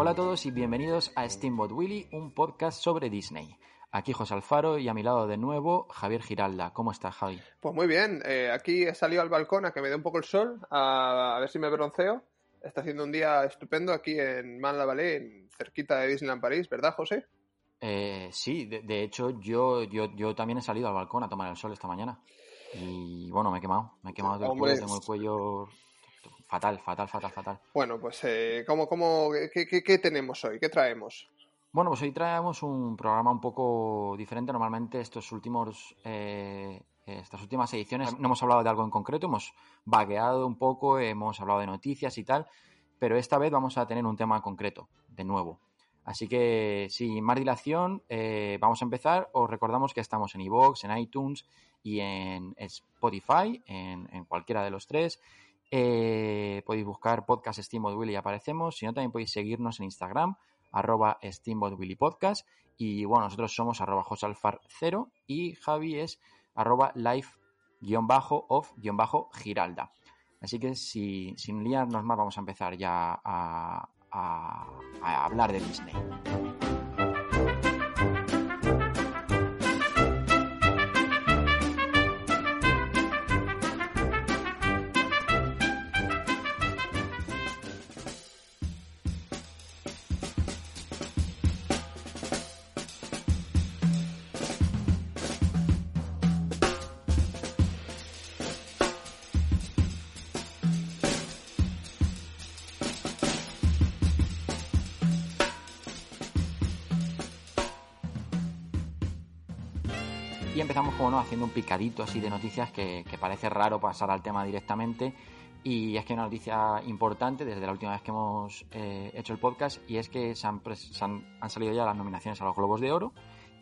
Hola a todos y bienvenidos a Steamboat Willy, un podcast sobre Disney. Aquí José Alfaro y a mi lado de nuevo Javier Giralda. ¿Cómo estás, Javi? Pues muy bien. Eh, aquí he salido al balcón a que me dé un poco el sol, a, a ver si me bronceo. Está haciendo un día estupendo aquí en Man la Vallée, cerquita de Disneyland París, ¿verdad, José? Eh, sí, de, de hecho yo, yo, yo también he salido al balcón a tomar el sol esta mañana. Y bueno, me he quemado. Me he quemado del Hombre. cuello, tengo el cuello fatal, fatal, fatal, fatal. Bueno, pues eh, ¿cómo, cómo, qué, qué- qué tenemos hoy? ¿Qué traemos? Bueno, pues hoy traemos un programa un poco diferente. Normalmente estos últimos, eh, estas últimas ediciones no hemos hablado de algo en concreto, hemos vagueado un poco, hemos hablado de noticias y tal, pero esta vez vamos a tener un tema concreto, de nuevo. Así que sin más dilación, eh, vamos a empezar. Os recordamos que estamos en iVoox, en iTunes y en Spotify, en, en cualquiera de los tres. Eh, podéis buscar podcast Steamboat Willy y aparecemos. Si no, también podéis seguirnos en Instagram, arroba Steamboat Podcast. Y bueno, nosotros somos arroba josalfar0 y Javi es arroba life-off-giralda. Así que si, sin liarnos más, vamos a empezar ya a hablar de Disney. Haciendo un picadito así de noticias que, parece raro pasar al tema directamente. Y es que una noticia importante desde la última vez que hemos eh, hecho el podcast y es que se han, se han salido ya las nominaciones a los Globos de Oro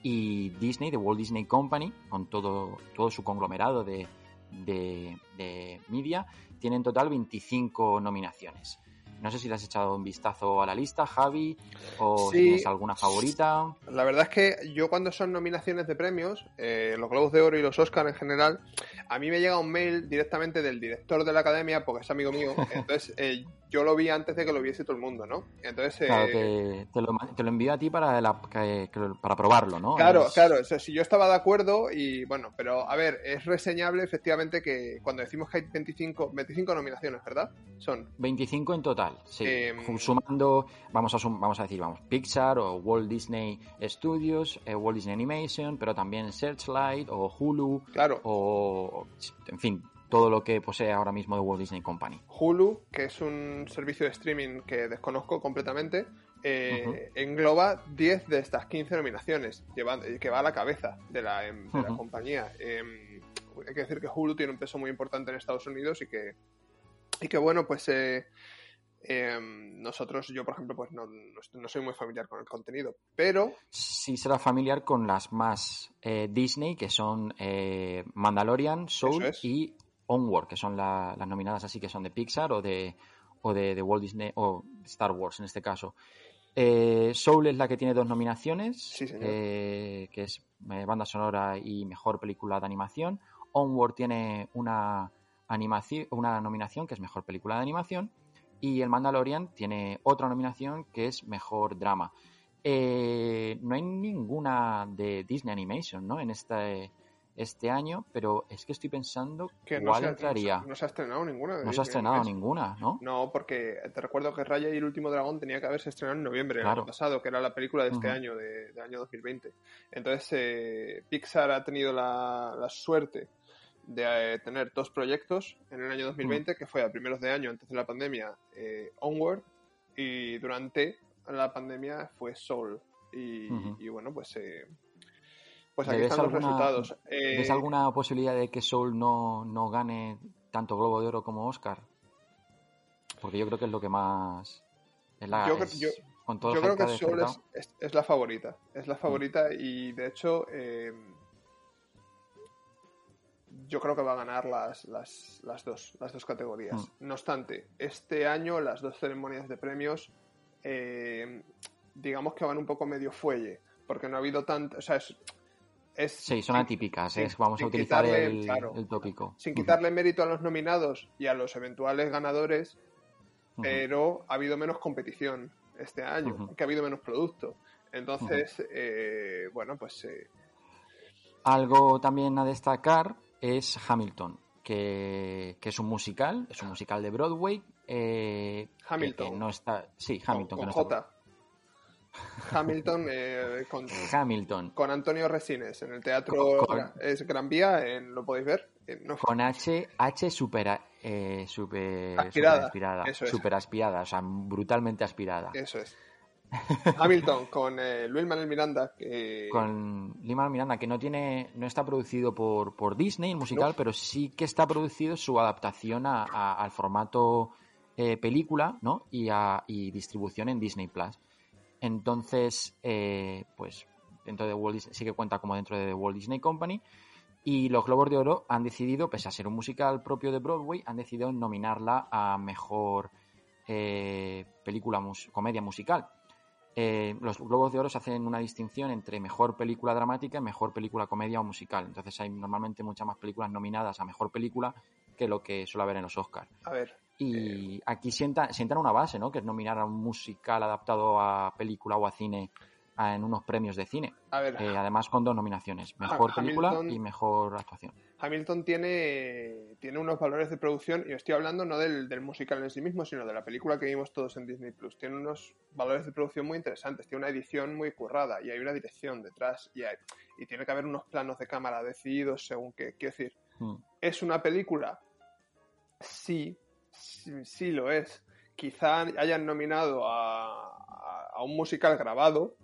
y Disney, The Walt Disney Company, con todo, todo su conglomerado de, de, de media, tiene en total 25 nominaciones. No sé si le has echado un vistazo a la lista, Javi, o Sí. si tienes alguna favorita. La verdad es que yo cuando son nominaciones de premios, eh, los Globos de Oro y los Oscar en general, a mí me llega un mail directamente del director de la academia, porque es amigo mío, entonces eh, yo lo vi antes de que lo viese todo el mundo, ¿no? Entonces, eh, Claro, te, te lo, ma- te lo envío a ti para, la- que- que- para probarlo, ¿no? Claro, Es- claro, o sea, si yo estaba de acuerdo y bueno, pero a ver, es reseñable efectivamente que cuando decimos que hay 25, 25 nominaciones, ¿verdad? Son 25 en total, sí. Em, Sumando, vamos a, sum- vamos a decir, vamos, Pixar o Walt Disney Studios, eh, Walt Disney Animation, pero también Searchlight o Hulu Claro, o, en fin, todo lo que posee ahora mismo de Walt Disney Company. Hulu, que es un servicio de streaming que desconozco completamente, eh, engloba 10 de estas 15 nominaciones, lleva- que va a la cabeza de la, em, de la compañía. Em, hay que decir que Hulu tiene un peso muy importante en Estados Unidos y que, y que bueno, pues eh, em, nosotros, yo por ejemplo, pues no, no soy muy familiar con el contenido, pero Sí será familiar con las más eh, Disney, que son eh, Mandalorian, Soul es. y Onward, que son la- las nominadas así que son de Pixar o de, o de, de Walt Disney o Star Wars en este caso. Eh, Soul es la que tiene dos nominaciones, Sí, señor. eh, que es eh, banda sonora y mejor película de animación. Onward tiene una, animaci- una nominación que es mejor película de animación. Y el Mandalorian tiene otra nominación que es mejor drama. Eh, no hay ninguna de Disney Animation, ¿no? En este, este año, pero es que estoy pensando que no cuál se, ha- entraría. no se- no se ha estrenado ninguna. de No se ha estrenado ninguna, ¿no? No, porque te recuerdo que Raya y el último dragón tenía que haberse estrenado en noviembre del Claro. año pasado, que era la película de este año, de- del año 2020. Entonces, eh, Pixar ha tenido la, la suerte de eh, tener dos proyectos en el año 2020, Mm. que fue a primeros de año, antes de la pandemia, eh, Onward, y durante la pandemia fue Soul. Y, y bueno, pues, eh, pues ¿Le aquí están los alguna- resultados. Eh, ¿Ves alguna posibilidad de que Soul no, no gane tanto Globo de Oro como Oscar? Porque yo creo que es lo que más. Es la, Yo es- yo- con todo el Yo creo que Soul es, es- es la favorita. Es la favorita y de hecho eh, yo creo que va a ganar las, las, las dos, las dos categorías. Mm. No obstante, este año las dos ceremonias de premios, eh, digamos que van un poco medio fuelle, porque no ha habido tanto, o sea, es, es Sí, son atípicas, sin- es, vamos a utilizar quitarle, el, claro, el tópico. sin quitarle mérito a los nominados y a los eventuales ganadores, pero ha habido menos competición este año, que ha habido menos producto. Entonces, eh, bueno, pues eh, Algo también a destacar es Hamilton, que, que es un musical, es un musical de Broadway. eh, Hamilton. que no está, sí, Hamilton. con que no está- J. Hamilton eh, con, Hamilton, con Antonio Resines en el teatro Con- es Gran Vía, en- lo podéis ver. en- no, con H, H super, eh, super, Aspirada, super aspirada, es. super aspirada, o sea, brutalmente aspirada. Eso es. Hamilton con eh, Luis Manuel Miranda, que Con Lima Miranda, que no tiene, no está producido por, por Disney, el musical, No. pero sí que está producido su adaptación a- a- al formato eh, película, ¿no? Y, a, y distribución en Disney Plus. Entonces, eh, pues dentro de Walt Disney, sí que cuenta como dentro de Walt Disney Company. Y los Globos de Oro han decidido, pese a ser un musical propio de Broadway, han decidido nominarla a mejor eh, película, comedia musical. Eh, los Globos de Oro se hacen una distinción entre mejor película dramática y mejor película comedia o musical. Entonces hay normalmente muchas más películas nominadas a mejor película que lo que suele haber en los Oscars. a ver, Y aquí sienta, sientan una base, ¿no? Que es nominar a un musical adaptado a película o a cine a- en unos premios de cine. a ver, Eh, además con dos nominaciones, mejor Ha- película Hamilton- y mejor actuación. Hamilton tiene, tiene unos valores de producción, y estoy hablando no del, del musical en sí mismo, sino de la película que vimos todos en Disney Plus. Tiene unos valores de producción muy interesantes, tiene una edición muy currada y hay una dirección detrás y, hay- y tiene que haber unos planos de cámara decididos según qué. Quiero decir, Mm. ¿es una película? Sí, sí, sí lo es. Quizá hayan nominado a, a- a un musical grabado.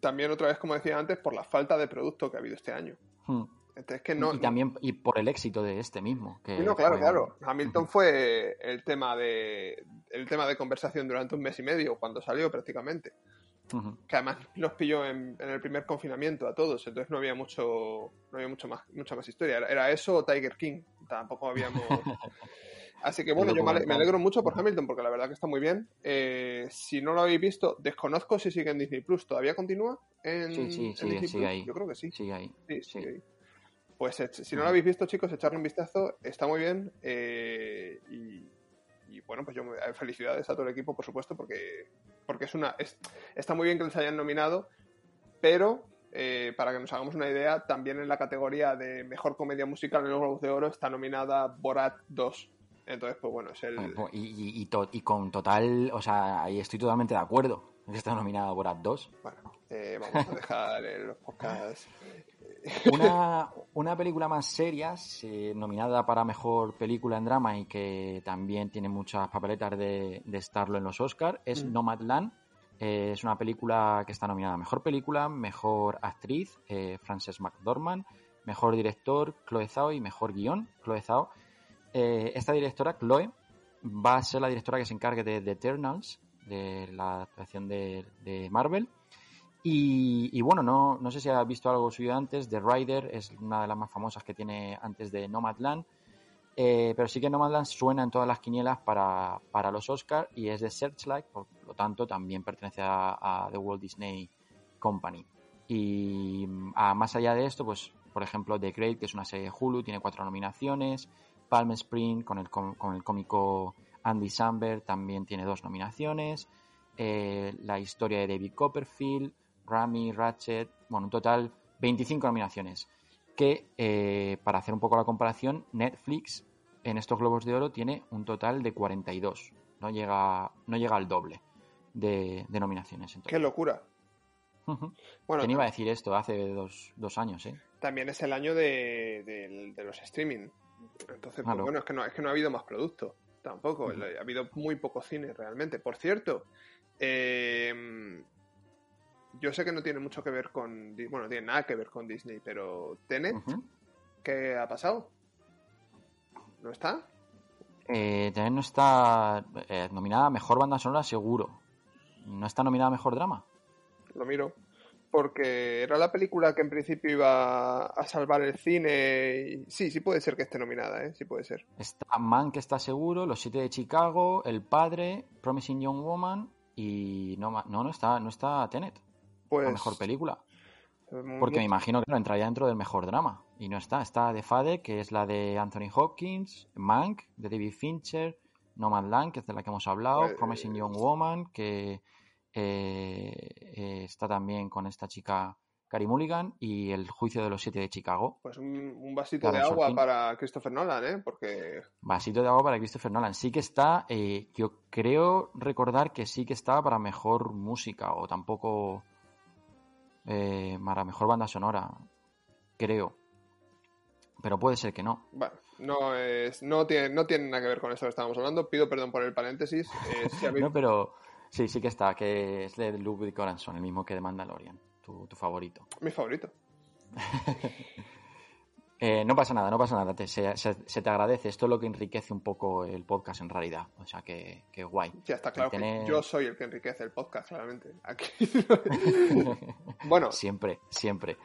También otra vez, como decía antes, por la falta de producto que ha habido este año. Mm. Entonces que no, y también y por el éxito de este mismo. Que Sí, no, claro, fue- claro. Hamilton fue el tema de el tema de conversación durante un mes y medio cuando salió prácticamente. Que además nos pilló en, en el primer confinamiento a todos, entonces no había mucho no había mucho más mucha más historia. Era, era eso o Tiger King. Tampoco habíamos. Así que bueno, yo me alegro mucho por Hamilton porque la verdad que está muy bien. Eh, si no lo habéis visto, desconozco si sigue en Disney Plus. ¿Todavía continúa? En, Sí, sí, en sigue, Disney sigue Plus? ahí. Yo creo que sí. Sigue ahí. Sí, Sí. sí, ahí. Pues ech- si no lo habéis visto, chicos, echarle un vistazo. Está muy bien. eh, y, y, bueno, pues yo eh, felicidades a todo el equipo, por supuesto, porque, porque es una es- está muy bien que les hayan nominado, pero eh, para que nos hagamos una idea, también en la categoría de mejor comedia musical en los Globos de Oro está nominada Borat 2. Entonces, pues bueno, es el... Y, y- y to- y con total, o sea, ahí estoy totalmente de acuerdo. en que Está nominado Borat 2. Bueno, eh, vamos a dejar eh, los podcasts. Una, una película más seria, se- nominada para mejor película en drama y que también tiene muchas papeletas de, de estarlo en los Oscars, es Mm. Nomadland. Eh, es una película que está nominada a mejor película, mejor actriz, eh, Frances McDormand, mejor director, Chloe Zhao y mejor guion, Chloe Zhao. Eh, esta directora, Chloe, va a ser la directora que se encargue de The Eternals, de la adaptación de, Marvel. Y, y bueno, no, no sé si has visto algo suyo antes. The Rider es una de las más famosas que tiene antes de Nomadland. Eh, pero sí que Nomadland suena en todas las quinielas para, para los Oscars y es de Searchlight, por lo tanto también pertenece a, a The Walt Disney Company. Y mm, a- más allá de esto, pues por ejemplo The Great, que es una serie de Hulu, tiene cuatro nominaciones. Palm Spring con el, con el cómico Andy Samberg también tiene dos nominaciones. Eh, la historia de David Copperfield, Rami, Ratchet, bueno, en total 25 nominaciones. Que, eh, para hacer un poco la comparación, Netflix en estos Globos de Oro tiene un total de 42. No llega, no llega al doble de, de nominaciones. ¡Qué locura! Bueno, ¿Quién iba a decir esto hace dos, dos años? ¿eh? también es el año de, de- de los streaming. Entonces, pues bueno, es que, no, es que no ha habido más producto. Tampoco. Ha habido muy poco cine realmente. Por cierto, eh, yo sé que no tiene mucho que ver con. Bueno, no tiene nada que ver con Disney, pero Tenet. ¿qué ha pasado? ¿No está? Eh, también no está eh, nominada a Mejor Banda Sonora seguro. ¿No está nominada a Mejor Drama? Lo miro. Porque era la película que en principio iba a salvar el cine. Y... Sí, sí puede ser que esté nominada, ¿eh? Sí puede ser. Está Man, que está seguro, Los Siete de Chicago, El Padre, Promising Young Woman y no, no, no está, no está Tenet. Pues... La mejor película. Porque me imagino que no entraría dentro del mejor drama. Y no está. Está The Fade, que es la de Anthony Hopkins, Mank, de David Fincher, Nomadland, que es de la que hemos hablado, pues, Promising Young Woman, que eh, eh, está también con esta chica Carrie Mulligan y El juicio de los siete de Chicago. Pues un, vasito de agua para Christopher Nolan, ¿eh? Porque... Vasito de agua para Christopher Nolan. Sí que está, eh, yo creo recordar que sí que estaba para mejor música o tampoco para mejor banda sonora, creo. Pero puede ser que no. Bueno, no, es, no, tiene, no tiene nada que ver con esto que estábamos hablando. Pido perdón por el paréntesis. no, pero Sí, sí que está, que es de Ludwig Göransson, el mismo que de Mandalorian, tu, tu favorito. Mi favorito. eh, no pasa nada, no pasa nada, se, se, te agradece. Esto es lo que enriquece un poco el podcast en realidad. O sea, que, que guay. Ya está claro que yo soy el que enriquece el podcast, claramente. Aquí. bueno. Siempre, siempre.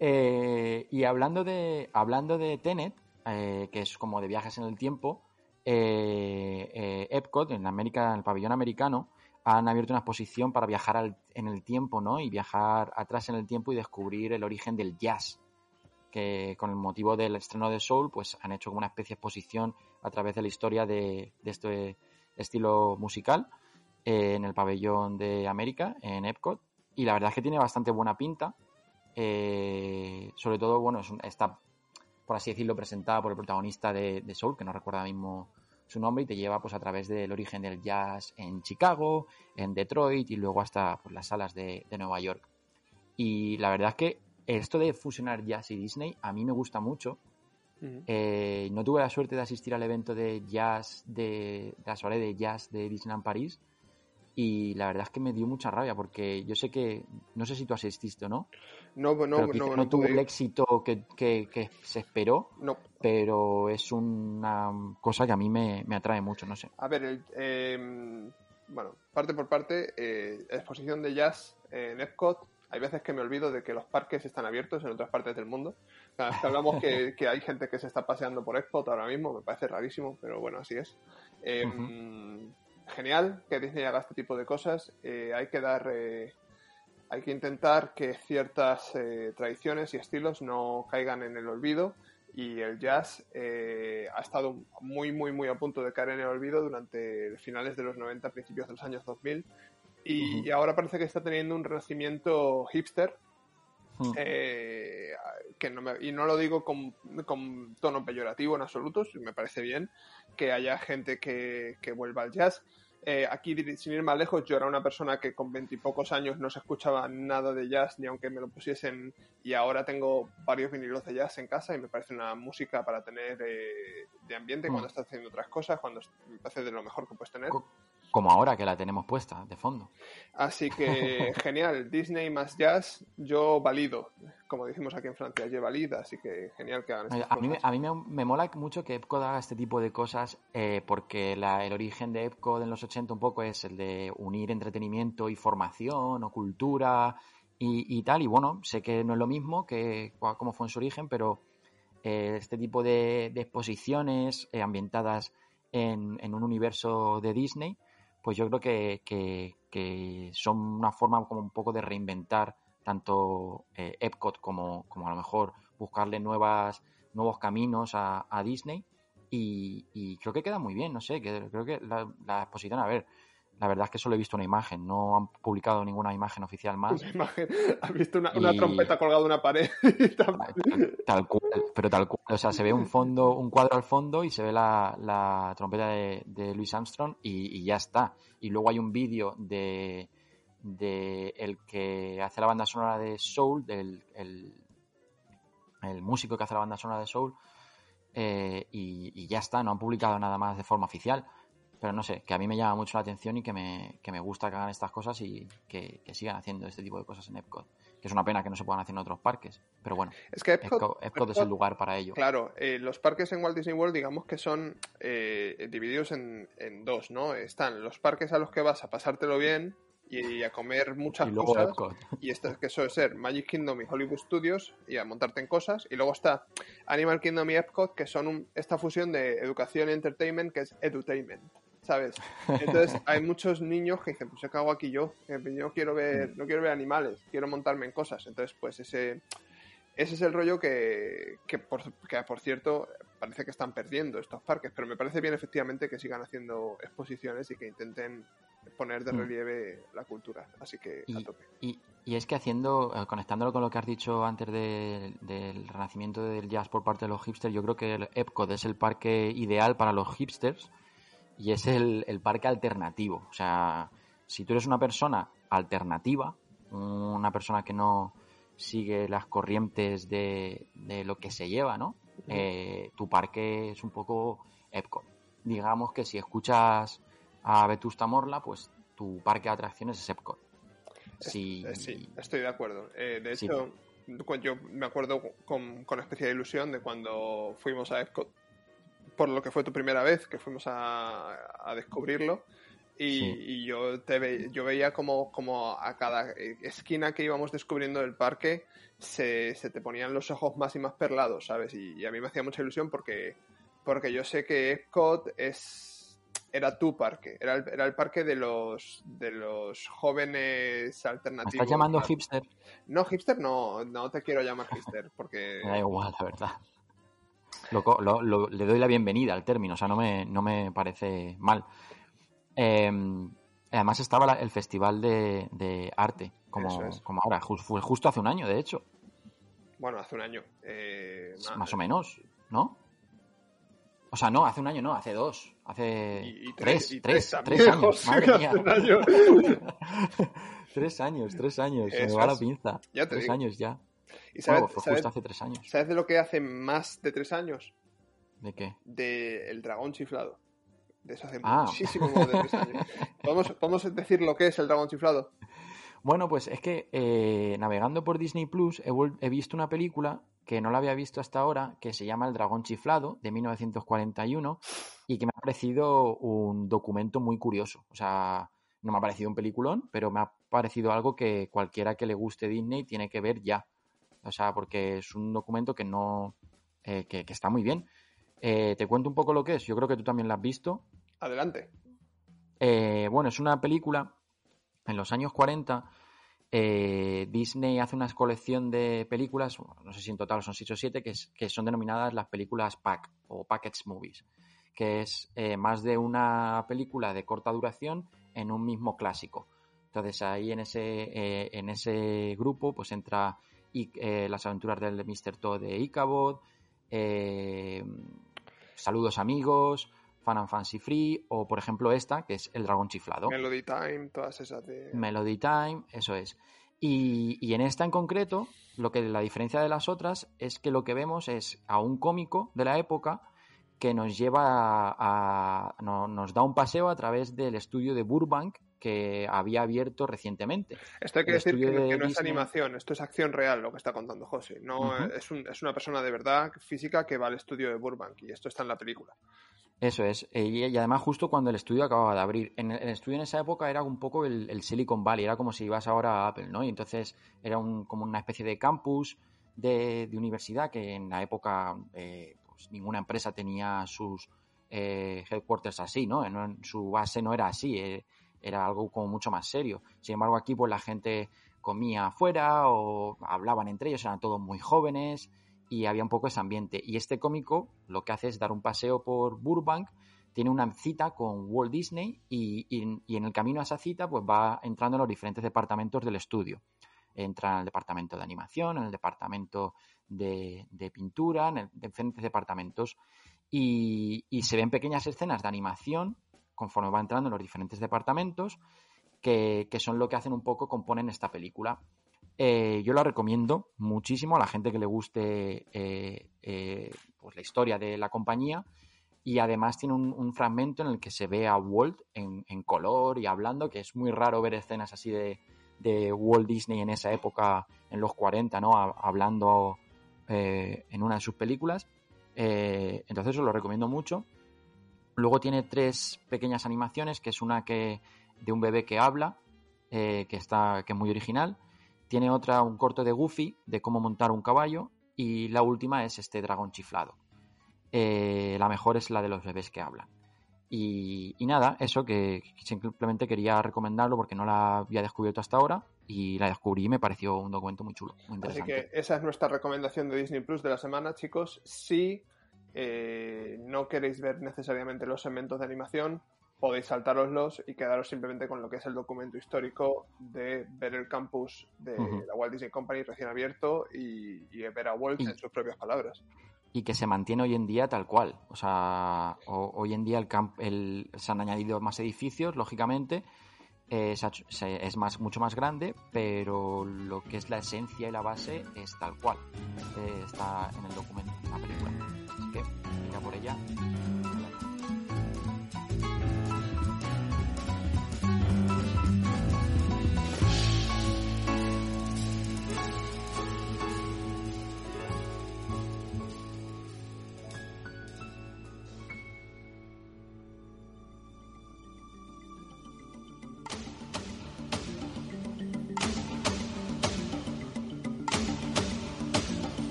Eh, y hablando de, hablando de Tenet, eh, que es como de viajes en el tiempo, eh, Epcot, en América, en el pabellón americano, han abierto una exposición para viajar en el tiempo, ¿no? Y viajar atrás en el tiempo y descubrir el origen del jazz. Que con el motivo del estreno de Soul, pues han hecho como una especie de exposición a través de la historia de, este estilo musical eh, en el pabellón de América, en Epcot. Y la verdad es que tiene bastante buena pinta. Eh, sobre todo, bueno, está, por así decirlo, presentada por el protagonista de, de Soul, que no recuerdo ahora mismo su nombre y te lleva pues a través del origen del jazz en Chicago, en Detroit y luego hasta pues, las salas de, Nueva York. Y la verdad es que esto de fusionar jazz y Disney a mí me gusta mucho. Eh, no tuve la suerte de asistir al evento de jazz, de, la soirée de jazz de Disneyland París, y la verdad es que me dio mucha rabia porque yo sé que, no sé si tú asististe o no, no, no, no, no, no tuvo el éxito que, que, se esperó, no. pero es una cosa que a mí me, me atrae mucho, no sé. A ver, el, em, bueno, parte por parte, eh, exposición de jazz en Epcot, hay veces que me olvido de que los parques están abiertos en otras partes del mundo. hablamos que, que, hay gente que se está paseando por Epcot ahora mismo, me parece rarísimo, pero bueno, así es. Eh, genial que Disney haga este tipo de cosas. Eh, hay que dar, eh, hay que intentar que ciertas eh, tradiciones y estilos no caigan en el olvido. Y el jazz ha estado muy, muy, muy a punto de caer en el olvido durante finales de los 90, principios de los años 2000. Y, ahora parece que está teniendo un renacimiento hipster. Que no y no lo digo con, con, tono peyorativo en absoluto, me parece bien que haya gente que, que vuelva al jazz. Eh, aquí, sin ir más lejos, yo era una persona que con veintipocos años no se escuchaba nada de jazz, ni aunque me lo pusiesen, y ahora tengo varios vinilos de jazz en casa y me parece una música para tener eh, de ambiente cuando mm. estás haciendo otras cosas, cuando me parece de lo mejor que puedes tener como ahora que la tenemos puesta de fondo. Así que genial, Disney más jazz, yo valido, como decimos aquí en Francia, yo valida, así que genial que hagan estas a Mí, a mí me, mola mucho que Epcot haga este tipo de cosas eh, porque el origen de Epcot en los 80 un poco es el de unir entretenimiento y formación o cultura y, tal, y bueno, sé que no es lo mismo que como fue en su origen, pero eh, este tipo de, exposiciones eh, ambientadas en, en un universo de Disney pues yo creo que, que, son una forma como un poco de reinventar tanto eh, Epcot como, como, a lo mejor buscarle nuevas, nuevos caminos a, Disney. Y, creo que queda muy bien, no sé, creo que la exposición, a ver, la verdad es que solo he visto una imagen, no han publicado ninguna imagen oficial más. Una imagen, has visto una, trompeta colgada de una pared. tal, cual, pero tal cual. O sea, se ve un fondo, un cuadro al fondo y se ve la, trompeta de, de, Louis Armstrong y, ya está. Y luego hay un vídeo de, de el que hace la banda sonora de Soul, del el, músico que hace la banda sonora de Soul, eh, y, y ya está, no han publicado nada más de forma oficial pero no sé, que a mí me llama mucho la atención y que me, que me gusta que hagan estas cosas y que, sigan haciendo este tipo de cosas en Epcot. Que es una pena que no se puedan hacer en otros parques, pero bueno, es que Epcot, es el lugar para ello. Claro, eh, los parques en Walt Disney World digamos que son eh, divididos en, dos, ¿no? Están los parques a los que vas a pasártelo bien, y a comer muchas y luego cosas. Epcot. Y esto que suele ser Magic Kingdom y Hollywood Studios y a montarte en cosas. Y luego está Animal Kingdom y Epcot, que son un- esta fusión de educación y entertainment, que es edutainment. ¿Sabes? Entonces hay muchos niños que dicen, pues ¿qué hago aquí yo? Eh, Yo quiero ver, no quiero ver animales, quiero montarme en cosas. Entonces, pues ese, ese es el rollo que, que, por, que, por cierto, parece que están perdiendo estos parques, pero me parece bien efectivamente que sigan haciendo exposiciones y que intenten poner de Mm. relieve la cultura. Así que a tope. y- y es que haciendo, eh, conectándolo con lo que has dicho antes de- del renacimiento del jazz por parte de los hipsters, yo creo que el Epcot es el parque ideal para los hipsters y es el, el parque alternativo. O sea, si tú eres una persona alternativa, una persona que no sigue las corrientes de, de lo que se lleva, ¿no? Eh, tu parque es un poco Epcot. Digamos que si escuchas a Vetusta Morla, pues tu parque de atracciones es Epcot. Si, Eh, sí, estoy de acuerdo. Eh, de hecho, yo me acuerdo con, con especial ilusión de cuando fuimos a Epcot, por lo que fue tu primera vez, que fuimos a, a descubrirlo. Y, Sí. y yo te ve- yo veía como, como a cada esquina que íbamos descubriendo del parque se, se te ponían los ojos más y más perlados, ¿sabes? Y, y a mí me hacía mucha ilusión porque, porque yo sé que Epcot es era tu parque, era el, era el parque de los de los jóvenes ¿Me alternativos. estás llamando hipster? no, hipster no, no te quiero llamar hipster, porque... Me da igual, la verdad. Lo lo- lo- le doy la bienvenida al término, o sea, no me, no me parece mal. Eh, además estaba la- el Festival de, de Arte, como, es. como ahora, ju- fue justo hace un año, de hecho, Bueno, hace un año. eh, más o menos, ¿no? O sea, no, hace un año no, hace dos, hace Y, y tres, tres, tres años, José, madre que mía. hace un año. tres años, tres años, se me va la pinza. Ya te tres digo. años ya. ¿Y sabes, Bueno, fue sabes- justo hace tres años. sabes de lo que hace más de tres años? ¿De qué? De El Dragón Chiflado. De eso hace Ah. muchísimo más de tres años. ¿Podemos, ¿Podemos decir lo que es El Dragón Chiflado? Bueno, pues es que eh, navegando por Disney Plus he, he visto una película que no la había visto hasta ahora, que se llama El Dragón Chiflado, de 1941, y que me ha parecido un documento muy curioso. O sea, no me ha parecido un peliculón, pero me ha parecido algo que cualquiera que le guste Disney tiene que ver ya. O sea, porque es un documento que no. eh, que, que está muy bien. Eh, te cuento un poco lo que es. Yo creo que tú también la has visto. Adelante. Eh, bueno, es una película en los años 40. eh, Disney hace una colección de películas, no sé si en total son 6 o 7, que, es- que son denominadas las películas PAC o Package Movies, que es más de una película de corta duración en un mismo clásico. Entonces ahí en ese, eh, en ese grupo pues entra I- eh, las aventuras del Mr. Todd de Ichabod, eh, Saludos amigos, Fan and Fancy Free o por ejemplo esta que es El Dragón Chiflado. Melody Time, todas esas de... Melody Time, eso es. Y, y en esta en concreto, lo que la diferencia de las otras es que lo que vemos es a un cómico de la época que nos lleva a, a- no- nos da un paseo a través del estudio de Burbank que había abierto recientemente. Esto hay que el decir que, no- de que no es animación, esto es acción real lo que está contando José. No es, un- es una persona de verdad física que va al estudio de Burbank y esto está en la película. Eso es. Eh, Y, y además justo cuando el estudio acababa de abrir. En el, el estudio en esa época era un poco el, el Silicon Valley, era como si ibas ahora a Apple, ¿no? Y entonces era un, como una especie de campus de, de universidad que en la época eh, pues ninguna empresa tenía sus eh, headquarters así, ¿no? En, en su base no era así, eh, era algo como mucho más serio. Sin embargo, aquí pues la gente comía afuera o hablaban entre ellos, eran todos muy jóvenes y había un poco ese ambiente. Y este cómico lo que hace es dar un paseo por Burbank, tiene una cita con Walt Disney y, y- en el camino a esa cita pues va entrando en los diferentes departamentos del estudio. Entra en el departamento de animación, en el departamento de, pintura, en diferentes departamentos y, y se ven pequeñas escenas de animación conforme va entrando en los diferentes departamentos que, que son lo que hacen un poco, componen esta película. Eh, yo la recomiendo muchísimo a la gente que le guste eh, eh, pues la historia de la compañía y además tiene un, fragmento en el que se ve a Walt en, en color y hablando, que es muy raro ver escenas así de, de Walt Disney en esa época, en los 40, ¿no? Ha- hablando en una de sus películas. Entonces os lo recomiendo mucho. Luego tiene tres pequeñas animaciones, que es una que de un bebé que habla, eh, que, está, que es muy original. Tiene otra, un corto de Goofy, de cómo montar un caballo. Y la última es este dragón chiflado. Eh, la mejor es la de los bebés que hablan. Y, nada, eso que simplemente quería recomendarlo porque no la había descubierto hasta ahora y la descubrí y me pareció un documento muy chulo, muy interesante. Así que esa es nuestra recomendación de Disney Plus de la semana, chicos. Si eh, no queréis ver necesariamente los segmentos de animación, podéis saltaroslos y quedaros simplemente con lo que es el documento histórico de ver el campus de la Walt Disney Company recién abierto y, ver a Walt en sus propias palabras. Y que se mantiene hoy en día tal cual. O sea, hoy en día el, el se han añadido más edificios, lógicamente. Eh, es más, mucho más grande, pero lo que es la esencia y la base es tal cual. Eh, está en el documento, en la película. Que, mira por ella.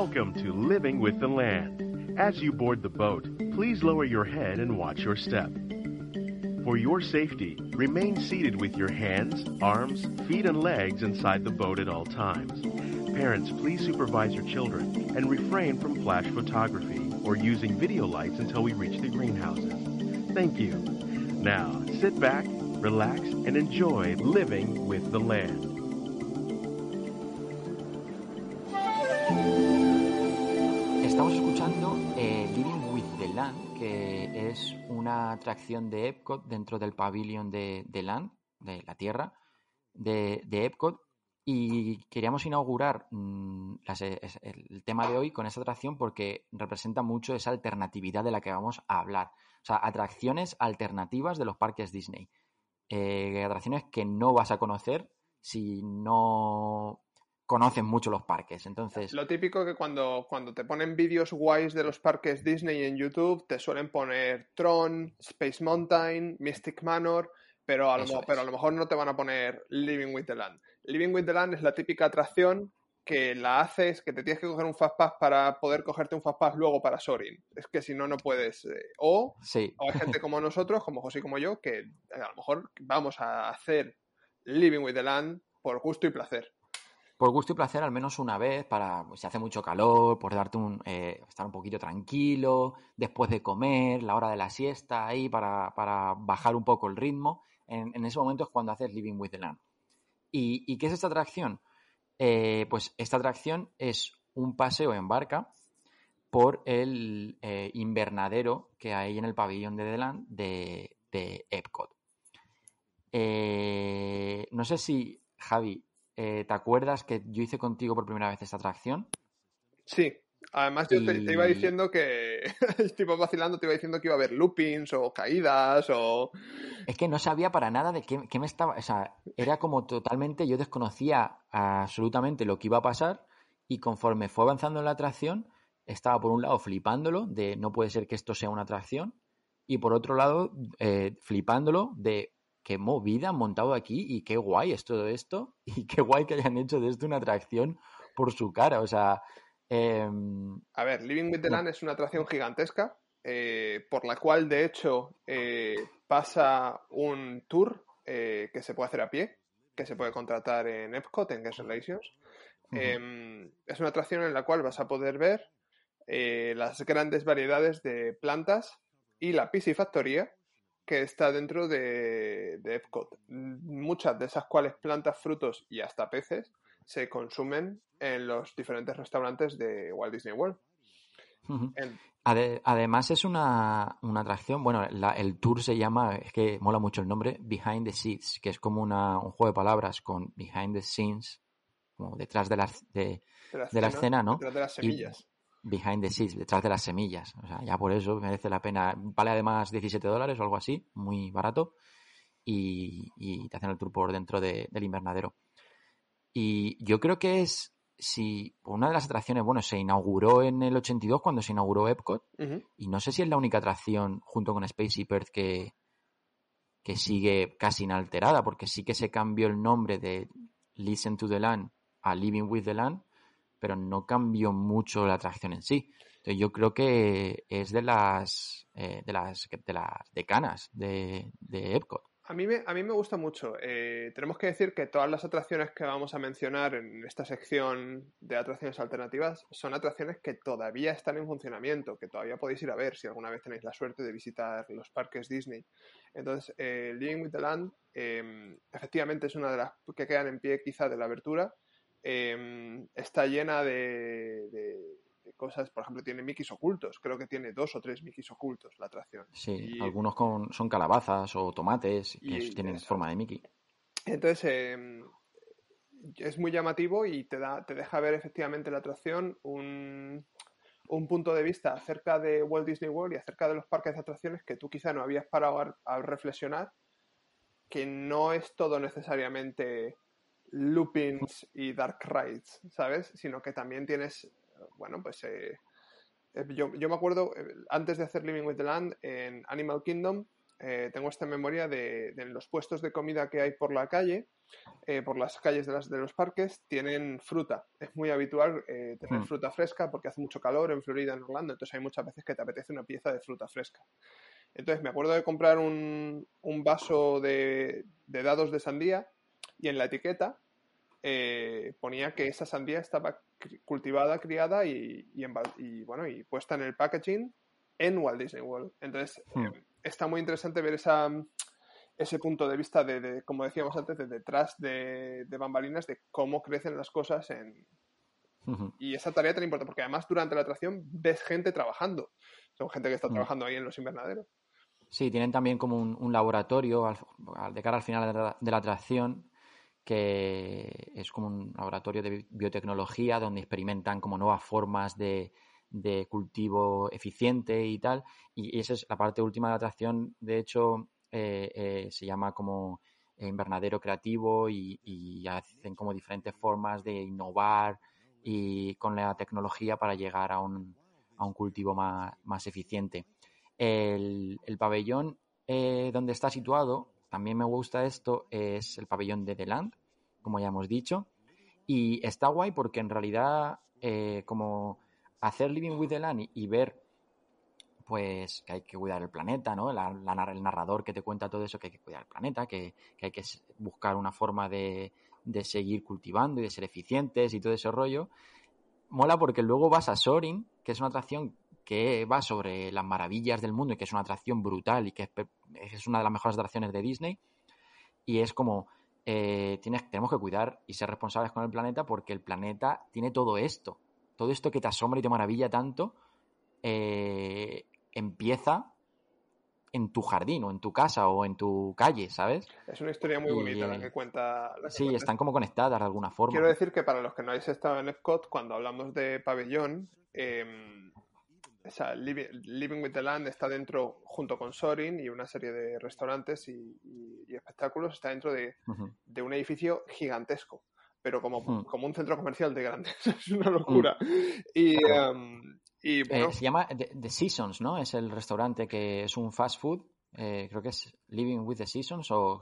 Welcome to Living with the Land. As you board the boat, please lower your head and watch your step. For your safety, remain seated with your hands, arms, feet, and legs inside the boat at all times. Parents, please supervise your children and refrain from flash photography or using video lights until we reach the greenhouses. Thank you. Now, sit back, relax, and enjoy living with the land. Es una atracción de Epcot dentro del pabellón de, Land, de la Tierra, de, Epcot. Y queríamos inaugurar mm, el tema de hoy con esa atracción porque representa mucho esa alternatividad de la que vamos a hablar. O sea, atracciones alternativas de los parques Disney. Eh, atracciones que no vas a conocer si no conocen mucho los parques. Entonces. Lo típico que cuando, cuando te ponen vídeos guays de los parques Disney en YouTube, te suelen poner Tron, Space Mountain, Mystic Manor, pero a, lo, pero a lo mejor no te van a poner Living with the Land. Living with the Land es la típica atracción que la haces, que te tienes que coger un Fastpass para poder cogerte un Fastpass luego para Sorin. Es que si no, no puedes. Eh, o, o hay gente como nosotros, como José y como yo, que a lo mejor vamos a hacer Living with the Land por gusto y placer por gusto y placer al menos una vez para, pues, si hace mucho calor, por darte un, eh, estar un poquito tranquilo, después de comer, la hora de la siesta, ahí para, bajar un poco el ritmo. En, ese momento es cuando haces Living with the Land. ¿Y, qué es esta atracción? Eh, pues esta atracción es un paseo en barca por el eh, invernadero que hay en el pabellón de The Land de, de Epcot. no sé si, Javi, eh, ¿te acuerdas que yo hice contigo por primera vez esta atracción? Sí, además yo te, iba diciendo que, tipo vacilando, te iba diciendo que iba a haber loopings o caídas o... Es que no sabía para nada de qué, me estaba... O sea, era como totalmente, yo desconocía absolutamente lo que iba a pasar y conforme fue avanzando en la atracción, estaba por un lado flipándolo de no puede ser que esto sea una atracción y por otro lado eh, flipándolo de qué movida han montado aquí y qué guay es todo esto y qué guay que hayan hecho de esto una atracción por su cara. O sea... Em, a ver, Living with the Land es una atracción gigantesca eh, por la cual, de hecho, eh, pasa un tour eh, que se puede hacer a pie, que se puede contratar en Epcot, en Guest Relations. Em, es una atracción en la cual vas a poder ver las grandes variedades de plantas y la piscifactoría que está dentro de, Epcot. Muchas de esas cuales plantas, frutos y hasta peces se consumen en los diferentes restaurantes de Walt Disney World. además es una, atracción, bueno, el tour se llama, es que mola mucho el nombre, Behind the Scenes, que es como un juego de palabras con Behind the Scenes, como detrás de la, de, la, escena, ¿no? Detrás de las semillas behind the scenes, detrás de las semillas. O sea, ya por eso merece la pena. Vale además 17 dólares o algo así, muy barato. Y, te hacen el tour por dentro del invernadero. Y yo creo que es, si una de las atracciones, bueno, se inauguró en el 82 cuando se inauguró Epcot. Y no sé si es la única atracción junto con Space Perth que, que sigue casi inalterada, porque sí que se cambió el nombre de Listen to the Land a Living with the Land, pero no cambió mucho la atracción en sí. Entonces yo creo que es de las eh, de las de las decanas de, de Epcot. A mí, me, a mí me gusta mucho. Eh, tenemos que decir que todas las atracciones que vamos a mencionar en esta sección de atracciones alternativas son atracciones que todavía están en funcionamiento, que todavía podéis ir a ver si alguna vez tenéis la suerte de visitar los parques Disney. Entonces, eh, Living with the Land em, efectivamente es una de las que quedan en pie quizá de la abertura. Em, está llena de cosas, por ejemplo, tiene Mickeys ocultos, creo que tiene dos o tres Mickeys ocultos la atracción. Sí, algunos con, son calabazas o tomates que tienen forma de Mickey. Entonces, em, es muy llamativo y te, da, te deja ver efectivamente la atracción un, un, punto de vista acerca de Walt Disney World y acerca de los parques de atracciones que tú quizá no habías parado a reflexionar, que no es todo necesariamente loopings y dark rides, ¿sabes? Sino que también tienes bueno, pues eh, eh, yo, me acuerdo, eh, antes de hacer Living with the Land en Animal Kingdom, tengo esta memoria de, los puestos de comida que hay por la calle, por las calles de, las, de, los parques, tienen fruta. Es muy habitual tener hmm. fruta fresca porque hace mucho calor en Florida, en Orlando, entonces hay muchas veces que te apetece una pieza de fruta fresca. Entonces me acuerdo de comprar un, vaso de, de dados de sandía y en la etiqueta eh, ponía que esa sandía estaba cultivada, criada y, y, bueno, y puesta en el packaging en Walt Disney World. Entonces, hmm. eh, está muy interesante ver esa, ese punto de vista de, como decíamos antes, de detrás de, bambalinas, de cómo crecen las cosas en... Y esa tarea tan importante, porque además durante la atracción ves gente trabajando. Son gente que está hmm. trabajando ahí en los invernaderos. Sí, tienen también como un, laboratorio de cara al final de la atracción que es como un laboratorio de biotecnología donde experimentan como nuevas formas de, cultivo eficiente y tal. Y, esa es la parte última de la atracción. De hecho, eh, eh, se llama como invernadero creativo y, hacen como diferentes formas de innovar y con la tecnología para llegar a un, a un cultivo más, más eficiente. El, pabellón eh, donde está situado también me gusta esto, es el pabellón de The Land, como ya hemos dicho. Y está guay porque en realidad, eh, como hacer Living with the Land y, ver pues que hay que cuidar el planeta, ¿no? La, el narrador que te cuenta todo eso, que hay que cuidar el planeta, que, hay que buscar una forma de, de, seguir cultivando y de ser eficientes y todo ese rollo. Mola porque luego vas a Sorin, que es una atracción que va sobre las maravillas del mundo y que es una atracción brutal y que es, una de las mejores atracciones de Disney. Y es como, eh, tienes, tenemos que cuidar y ser responsables con el planeta porque el planeta tiene todo esto. Todo esto que te asombra y te maravilla tanto eh, empieza en tu jardín o en tu casa o en tu calle, ¿sabes? Es una historia muy bonita la que cuenta. sí, están como conectadas de alguna forma. Quiero decir que para los que no habéis estado en Epcot, cuando hablamos de pabellón, em, Living, with the Land está dentro, junto con Sorin y una serie de restaurantes y, espectáculos, está dentro de, un edificio gigantesco, pero como, como un centro comercial de grande. es una locura. Y, um, eh, se llama the, Seasons, ¿no? Es el restaurante que es un fast food. Eh, creo que es Living with the Seasons o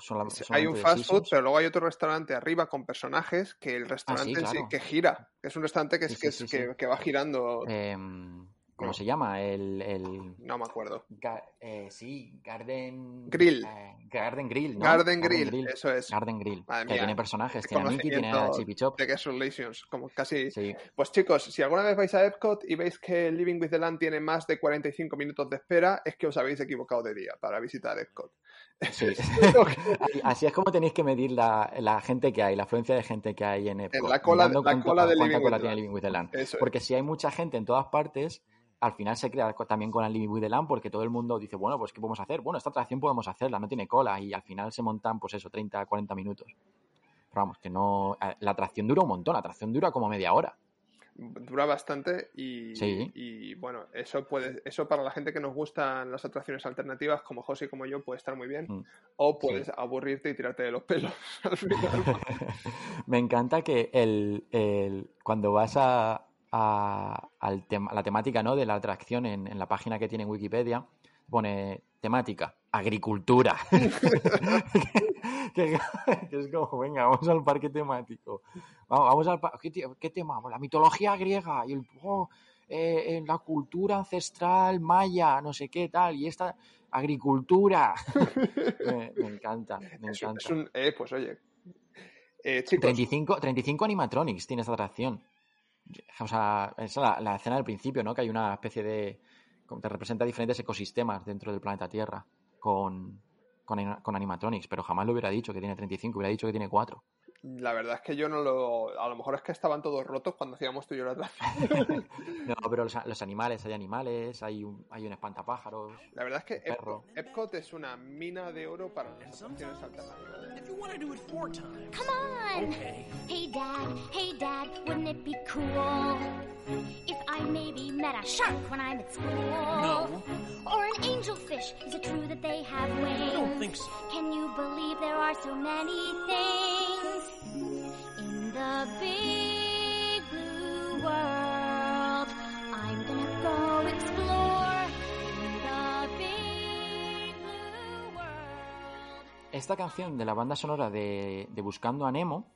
Hay un fast food, pero luego hay otro restaurante arriba con personajes que el ah, restaurante sí, que gira. Es un restaurante que, es, que, que, va girando. Em, ¿Cómo se llama? El, No me acuerdo. Eh, sí, Garden... Grill. Eh, Garden Grill, ¿no? Garden, Grill, eso es. Garden Grill. que tiene personajes, tiene a Mickey, tiene a Chippy Chop. De Guest Relations, como casi... Pues chicos, si alguna vez vais a Epcot y veis que Living with the Land tiene más de 45 minutos de espera, es que os habéis equivocado de día para visitar Epcot. Sí. Así es como tenéis que medir la, la, gente que hay, la afluencia de gente que hay en Epcot. la cola, la cola de Living, with, the Land. Porque si hay mucha gente en todas partes al final se crea también con el Living with the Land porque todo el mundo dice, bueno, pues ¿qué podemos hacer? Bueno, esta atracción podemos hacerla, no tiene cola y al final se montan, pues eso, 30, 40 minutos. Pero vamos, que no... La atracción dura un montón, la atracción dura como media hora. Dura bastante y, y bueno, eso puede, eso para la gente que nos gustan las atracciones alternativas como José y como yo puede estar muy bien. Mm. O puedes aburrirte y tirarte de los pelos Me encanta que el, el, cuando vas a, a, la temática ¿no? de la atracción en, la página que tiene en Wikipedia, pone temática, agricultura. que, es como, venga, vamos al parque temático. Vamos, al parque. ¿Qué, tema? La mitología griega y el. Oh, eh, la cultura ancestral maya, no sé qué tal, y esta agricultura. me, encanta, me encanta. Eh, pues oye. 35, eh, 35 animatronics tiene esta atracción. O sea, es la, escena del principio, ¿no? Que hay una especie de te representa diferentes ecosistemas dentro del planeta Tierra con, con, animatronics, pero jamás lo hubiera dicho que tiene 35, hubiera dicho que tiene 4. La verdad es que yo no lo. A lo mejor es que estaban todos rotos cuando hacíamos tú y yo la no, pero los, animales, hay animales, hay un, hay un espantapájaros. La verdad es que Epcot, es una mina de oro para las atracciones alternativas. Come on! Hey dad, hey dad, wouldn't it be cool if I maybe met a shark when I'm at school? No. Or an angelfish? Is it true that they have wings? I don't think so. Can you believe there are so many things? Esta canción de la banda sonora de, Buscando a Nemo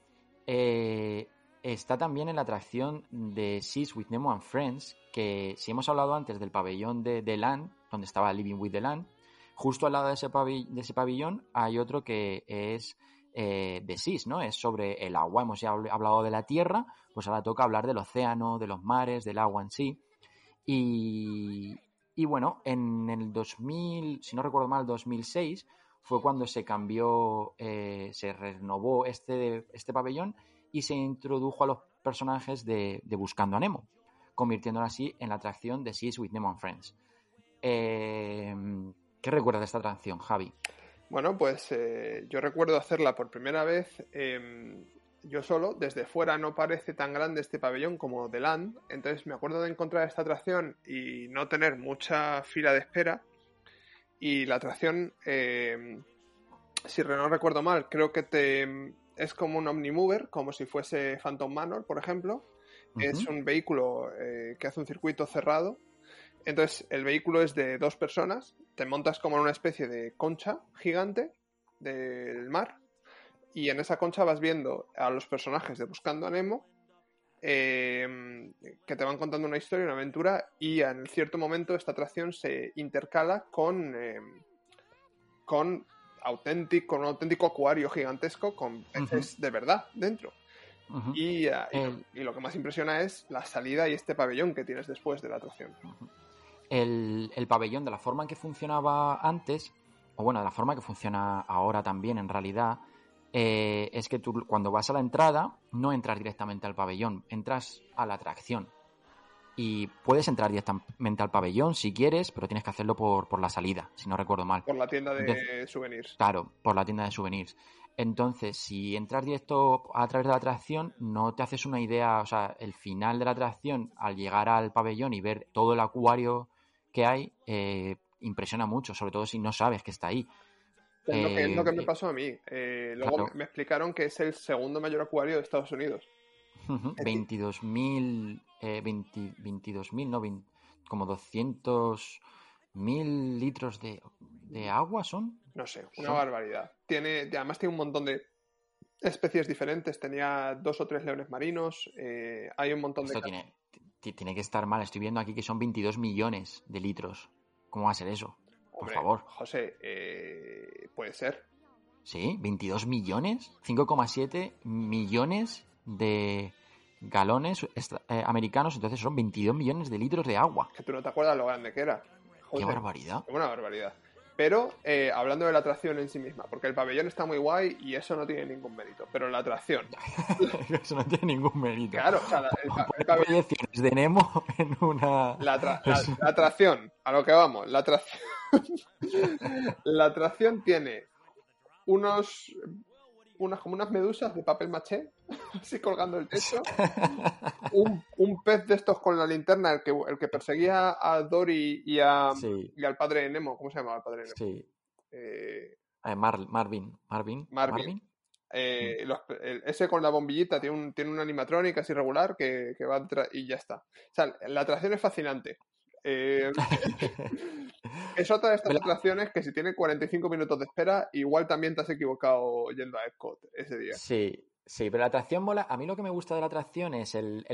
eh, está también en la atracción de Seas with Nemo and Friends, que si hemos hablado antes del pabellón de The donde estaba Living with the justo al lado de ese, de ese pabellón hay otro que es eh, de SIS, ¿no? Es sobre el agua. Hemos ya hablado de la tierra, pues ahora toca hablar del océano, de los mares, del agua en sí. Y, bueno, en el 2000, si no recuerdo mal, 2006, fue cuando se cambió, eh, se renovó este, este pabellón y se introdujo a los personajes de, Buscando a Nemo, convirtiéndolo así en la atracción de SIS with Nemo and Friends. Eh, ¿Qué recuerdas de esta atracción, Javi? Bueno, pues eh, yo recuerdo hacerla por primera vez em, yo solo. Desde fuera no parece tan grande este pabellón como The Land. Entonces me acuerdo de encontrar esta atracción y no tener mucha fila de espera. Y la atracción, em, si no recuerdo mal, creo que te es como un Omnimover, como si fuese Phantom Manor, por ejemplo. Es un vehículo eh, que hace un circuito cerrado. Entonces, el vehículo es de dos personas, te montas como en una especie de concha gigante del mar. Y en esa concha vas viendo a los personajes de Buscando a Nemo em, que te van contando una historia, una aventura y en cierto momento esta atracción se intercala con, em, con, auténtico, con un auténtico acuario gigantesco con peces de verdad dentro. y, ah, y, lo que más impresiona es la salida y este pabellón que tienes después de la atracción el, pabellón de la forma en que funcionaba antes, o bueno, de la forma que funciona ahora también en realidad, eh, es que tú cuando vas a la entrada no entras directamente al pabellón, entras a la atracción. Y puedes entrar directamente al pabellón si quieres, pero tienes que hacerlo por, la salida, si no recuerdo mal. Por la tienda de souvenirs. Claro, por la tienda de souvenirs. Entonces, si entras directo a través de la atracción, no te haces una idea, o sea, el final de la atracción, al llegar al pabellón y ver todo el acuario que hay eh, impresiona mucho, sobre todo si no sabes que está ahí. Es, lo, que, lo que me eh, pasó a mí. Eh, luego me explicaron que es el segundo mayor acuario de Estados Unidos. 22.000, eh, 22.000, no, como 200.000 litros de, de, agua son. No sé, una barbaridad. Tiene, además tiene un montón de especies diferentes. Tenía dos o tres leones marinos. hay un montón de tiene que estar mal. Estoy viendo aquí que son 22 millones de litros. ¿Cómo va a ser eso? Por favor. José, eh, puede ser. Sí, 22 millones, 5,7 millones de galones eh, americanos, entonces son 22 millones de litros de agua. Que tú no te acuerdas lo grande que era. Qué barbaridad. Una barbaridad. Pero eh, hablando de la atracción en sí misma, porque el pabellón está muy guay y eso no tiene ningún mérito, pero la atracción. eso no tiene ningún mérito. Claro, o sea, el, pabellón. de Nemo en una. La, atracción, a lo que vamos, la atracción. la atracción tiene unos unas como unas medusas de papel maché, así colgando el techo. Un, un, pez de estos con la linterna, el que, el que perseguía a Dory y, a, y al padre Nemo. ¿Cómo se llama el padre Nemo? Sí. Eh, eh, Marvin. Marvin. Marvin. Eh, ese con la bombillita tiene un, tiene animatrónica así regular que, que va y ya está. O sea, la atracción es fascinante. Eh, es otra de estas atracciones que si tiene 45 minutos de espera, igual también te has equivocado yendo a Epcot ese día. Sí, sí, pero la atracción mola. A mí lo que me gusta de la atracción es el,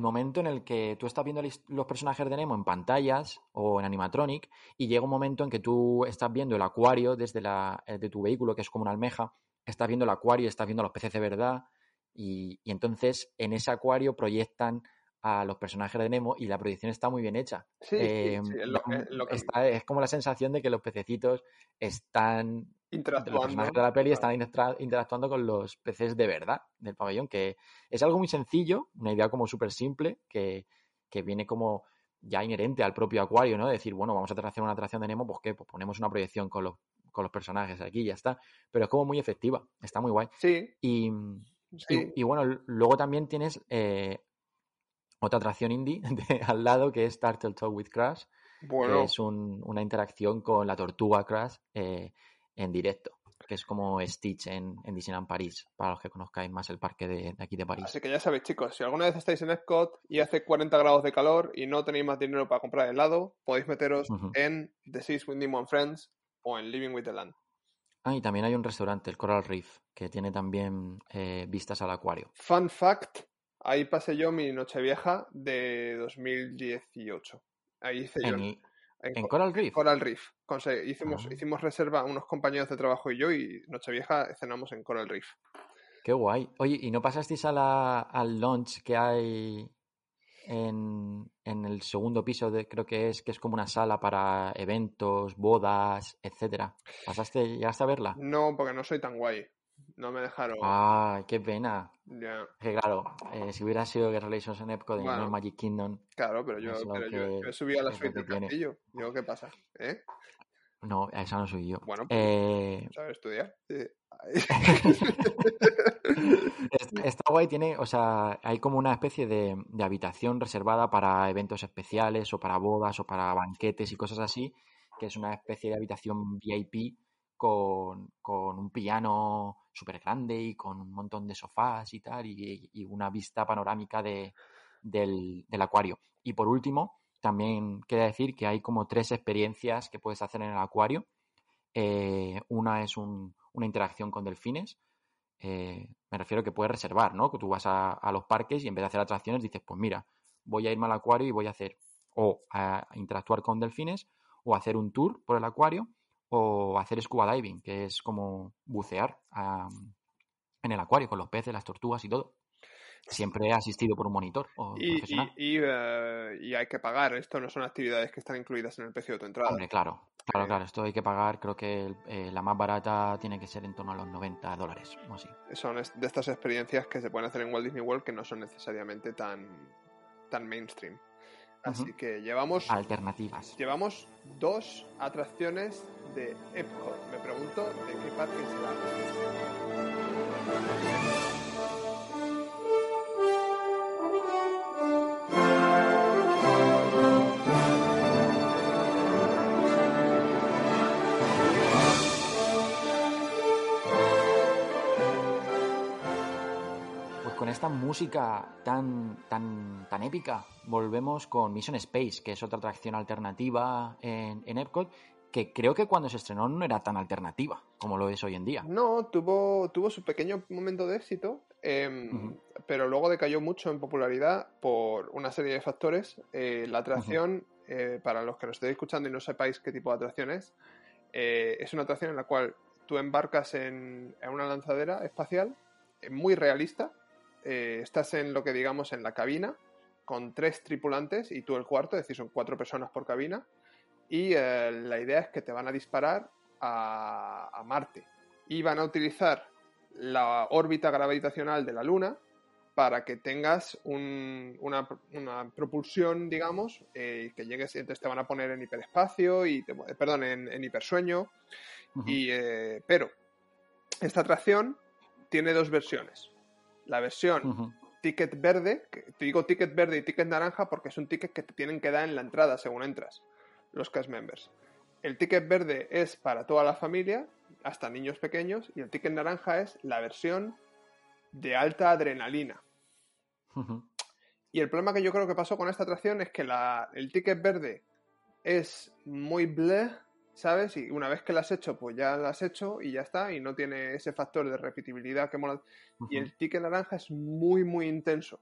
momento en el que tú estás viendo los personajes de Nemo en pantallas o en animatronic y llega un momento en que tú estás viendo el acuario desde la, eh, de tu vehículo, que es como una almeja, estás viendo el acuario, estás viendo los peces de verdad y, y entonces en ese acuario proyectan a los personajes de Nemo y la proyección está muy bien hecha. Sí, eh, es, como la sensación de que los pececitos están interactuando. Los personajes de la peli están interactuando con los peces de verdad del pabellón, que es algo muy sencillo, una idea como súper simple, que, viene como ya inherente al propio acuario, ¿no? Decir, bueno, vamos a hacer una atracción de Nemo, pues ¿qué? Pues ponemos una proyección con los, con los personajes aquí y ya está. Pero es como muy efectiva, está muy guay. Sí. Y, y, bueno, luego también tienes eh, otra atracción indie al lado que es Turtle Talk with Crash, que es una interacción con la tortuga Crash eh, en directo, que es como Stitch en, Disneyland París, para los que conozcáis más el parque de, aquí de París. Así que ya sabéis, chicos, si alguna vez estáis en Epcot y hace 40 grados de calor y no tenéis más dinero para comprar helado, podéis meteros en The Six with Nemo and Friends o en Living with the Land. Ah, y también hay un restaurante, el Coral Reef, que tiene también eh, vistas al acuario. Fun fact, Ahí pasé yo mi Nochevieja de 2018. Ahí hice yo. En, Coral Reef. Coral Reef. hicimos, ah. hicimos reserva unos compañeros de trabajo y yo y Nochevieja cenamos en Coral Reef. Qué guay. Oye, ¿y no pasasteis a la, al launch que hay en, en, el segundo piso, de, creo que es, que es como una sala para eventos, bodas, etcétera? ¿Pasaste, llegaste a verla? No, porque no soy tan guay. No me dejaron. ¡Ay, qué pena! Ya. Que claro, eh, si hubiera sido Guerra Relations en Epcot y no Magic Kingdom. Claro, pero yo, pero yo, he subido a la suite del castillo. Digo, ¿qué pasa? ¿Eh? No, a esa no soy yo. Bueno, pues, eh... ¿sabes estudiar? Esta guay tiene, o sea, hay como una especie de, de, habitación reservada para eventos especiales o para bodas o para banquetes y cosas así, que es una especie de habitación VIP con, un piano súper grande y con un montón de sofás y tal, y, una vista panorámica de, del, acuario. Y por último, también queda decir que hay como tres experiencias que puedes hacer en el acuario. Eh, una es una interacción con delfines. Eh, me refiero que puedes reservar, ¿no? Que tú vas a, los parques y en vez de hacer atracciones dices, pues mira, voy a irme al acuario y voy a hacer o a interactuar con delfines o hacer un tour por el acuario o hacer scuba diving, que es como bucear en el acuario con los peces, las tortugas y todo. Siempre he asistido por un monitor o y, profesional. Eh, y, hay que pagar. Esto no son actividades que están incluidas en el precio de tu entrada. Hombre, claro. Claro, claro. Esto hay que pagar. Creo que eh, la más barata tiene que ser en torno a los 90 dólares o así. Son de estas experiencias que se pueden hacer en Walt Disney World que no son necesariamente tan, tan mainstream. Así que llevamos. Alternativas. Llevamos dos atracciones de Epcot. Me pregunto de qué parque será. Pues con esta música tan, tan, tan épica, volvemos con Mission Space, que es otra atracción alternativa en, en Epcot que creo que cuando se estrenó no era tan alternativa como lo es hoy en día. No, tuvo, tuvo su pequeño momento de éxito, em, pero luego decayó mucho en popularidad por una serie de factores. Eh, la atracción, eh, para los que nos estéis escuchando y no sepáis qué tipo de atracción es, eh, es una atracción en la cual tú embarcas en, una lanzadera espacial muy realista. estás en lo que digamos en la cabina con tres tripulantes y tú el cuarto, es decir, son cuatro personas por cabina y eh, la idea es que te van a disparar a, Marte y van a utilizar la órbita gravitacional de la Luna para que tengas una, propulsión, digamos, eh, que llegues, entonces te van a poner en hiperespacio y, perdón, en, hipersueño. y, eh, pero esta atracción tiene dos versiones. La versión ticket verde, te digo ticket verde y ticket naranja porque es un ticket que te tienen que dar en la entrada según entras los cast members. El ticket verde es para toda la familia, hasta niños pequeños, y el ticket naranja es la versión de alta adrenalina. Y el problema que yo creo que pasó con esta atracción es que la, el ticket verde es muy bleh, ¿sabes? Y una vez que lo has hecho, pues ya lo has hecho y ya está, y no tiene ese factor de repetibilidad que mola. Y el ticket naranja es muy, muy intenso.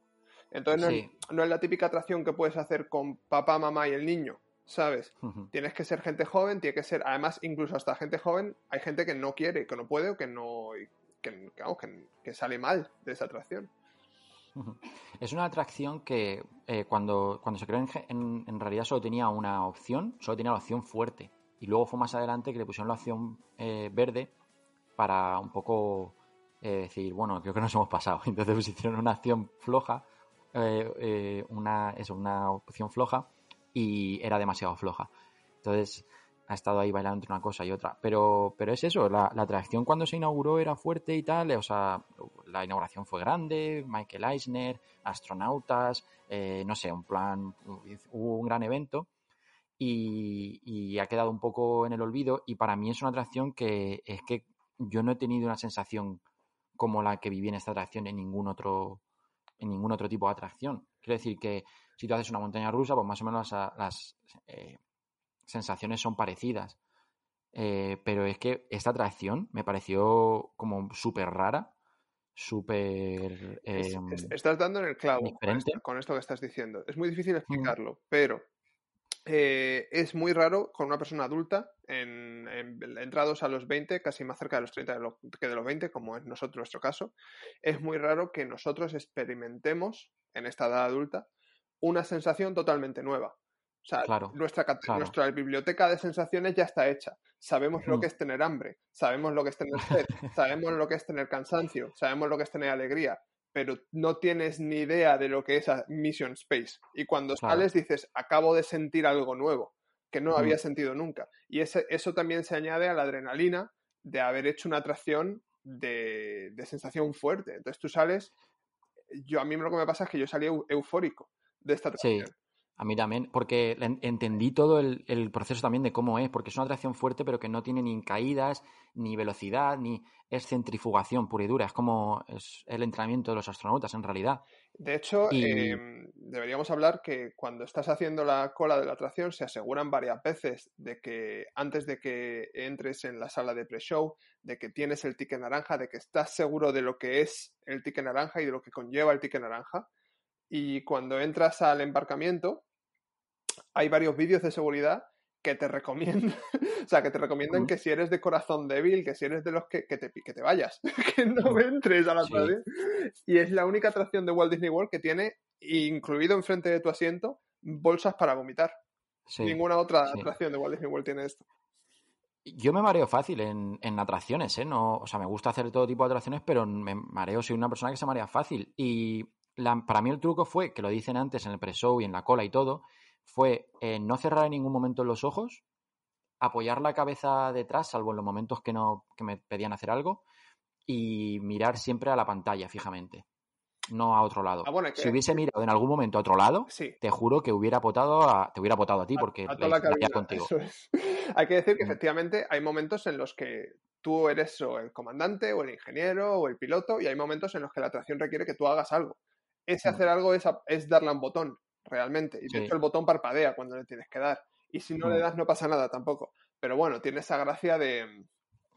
Entonces no, es, no, es, la típica atracción que puedes hacer con papá, mamá y el niño, ¿sabes? Tienes que ser gente joven, tiene que ser, además, incluso hasta gente joven, hay gente que no quiere, que no puede o que no, que, que, que sale mal de esa atracción. Es una atracción que eh, cuando, cuando se creó en, en, realidad solo tenía una opción, solo tenía la opción fuerte. Y luego fue más adelante que le pusieron la opción eh, verde para un poco eh, decir, bueno, creo que nos hemos pasado. Entonces pues, hicieron una acción floja, una, eso, una opción floja y era demasiado floja. Entonces ha estado ahí bailando entre una cosa y otra. Pero, pero es eso, la, la, atracción cuando se inauguró era fuerte y tal, o sea, la inauguración fue grande, Michael Eisner, astronautas, eh, no sé, un plan, hubo un gran evento y, y, ha quedado un poco en el olvido y para mí es una atracción que es que yo no he tenido una sensación como la que viví en esta atracción en ningún otro en ningún otro tipo de atracción. Quiero decir que si tú haces una montaña rusa, pues más o menos las, las eh, sensaciones son parecidas. Eh, pero es que esta atracción me pareció como súper rara, súper... Eh, estás dando en el clavo con esto, con esto, que estás diciendo. Es muy difícil explicarlo, pero eh, es muy raro con una persona adulta, en, en, entrados a los 20, casi más cerca de los 30 de lo, que de los 20, como es nosotros nuestro caso, es muy raro que nosotros experimentemos en esta edad adulta una sensación totalmente nueva. O sea, nuestra, nuestra biblioteca de sensaciones ya está hecha. Sabemos lo que es tener hambre, sabemos lo que es tener sed, sabemos lo que es tener cansancio, sabemos lo que es tener alegría, pero no tienes ni idea de lo que es Mission Space. Y cuando sales dices, acabo de sentir algo nuevo, que no había sentido nunca. Y ese, eso también se añade a la adrenalina de haber hecho una atracción de, de sensación fuerte. Entonces tú sales, yo a mí lo que me pasa es que yo salí eufórico de esta atracción. Sí. A mí también, porque entendí todo el, el, proceso también de cómo es, porque es una atracción fuerte, pero que no tiene ni caídas, ni velocidad, ni es centrifugación pura y dura. Es como es el entrenamiento de los astronautas, en realidad. De hecho, y... eh, deberíamos hablar que cuando estás haciendo la cola de la atracción, se aseguran varias veces de que antes de que entres en la sala de pre-show, de que tienes el ticket naranja, de que estás seguro de lo que es el ticket naranja y de lo que conlleva el ticket naranja y cuando entras al embarcamiento hay varios vídeos de seguridad que te recomiendan, o sea, que te recomiendan que si eres de corazón débil, que si eres de los que, que, te, que te vayas, que no entres a la sí. Y es la única atracción de Walt Disney World que tiene incluido enfrente de tu asiento bolsas para vomitar. Sí. Ninguna otra sí. atracción de Walt Disney World tiene esto. Yo me mareo fácil en, en, atracciones, ¿eh? No, o sea, me gusta hacer todo tipo de atracciones, pero me mareo, soy una persona que se marea fácil. Y la, para mí el truco fue, que lo dicen antes en el pre-show y en la cola y todo, fue eh, no cerrar en ningún momento los ojos, apoyar la cabeza detrás, salvo en los momentos que, no, que me pedían hacer algo, y mirar siempre a la pantalla fijamente, no a otro lado. Ah, bueno, si hubiese mirado en algún momento a otro lado, sí. te juro que hubiera potado a, te hubiera potado a ti, porque a, a la cabina, contigo. Es. Hay que decir que mm. efectivamente hay momentos en los que tú eres o el comandante, o el ingeniero, o el piloto, y hay momentos en los que la atracción requiere que tú hagas algo ese hacer algo es, es darle a un botón, realmente. Y de sí. hecho el botón parpadea cuando le tienes que dar. Y si no mm. le das no pasa nada tampoco. Pero bueno, tiene esa gracia de...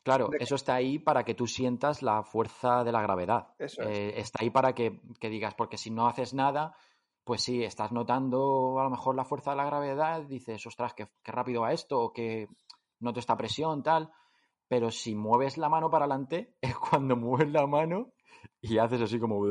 Claro, de... eso está ahí para que tú sientas la fuerza de la gravedad. Eso es. eh, está ahí para que, que, digas, porque si no haces nada, pues sí, estás notando a lo mejor la fuerza de la gravedad, dices, ostras, qué, qué rápido va esto, o que noto esta presión, tal. Pero si mueves la mano para adelante, es cuando mueves la mano y haces así como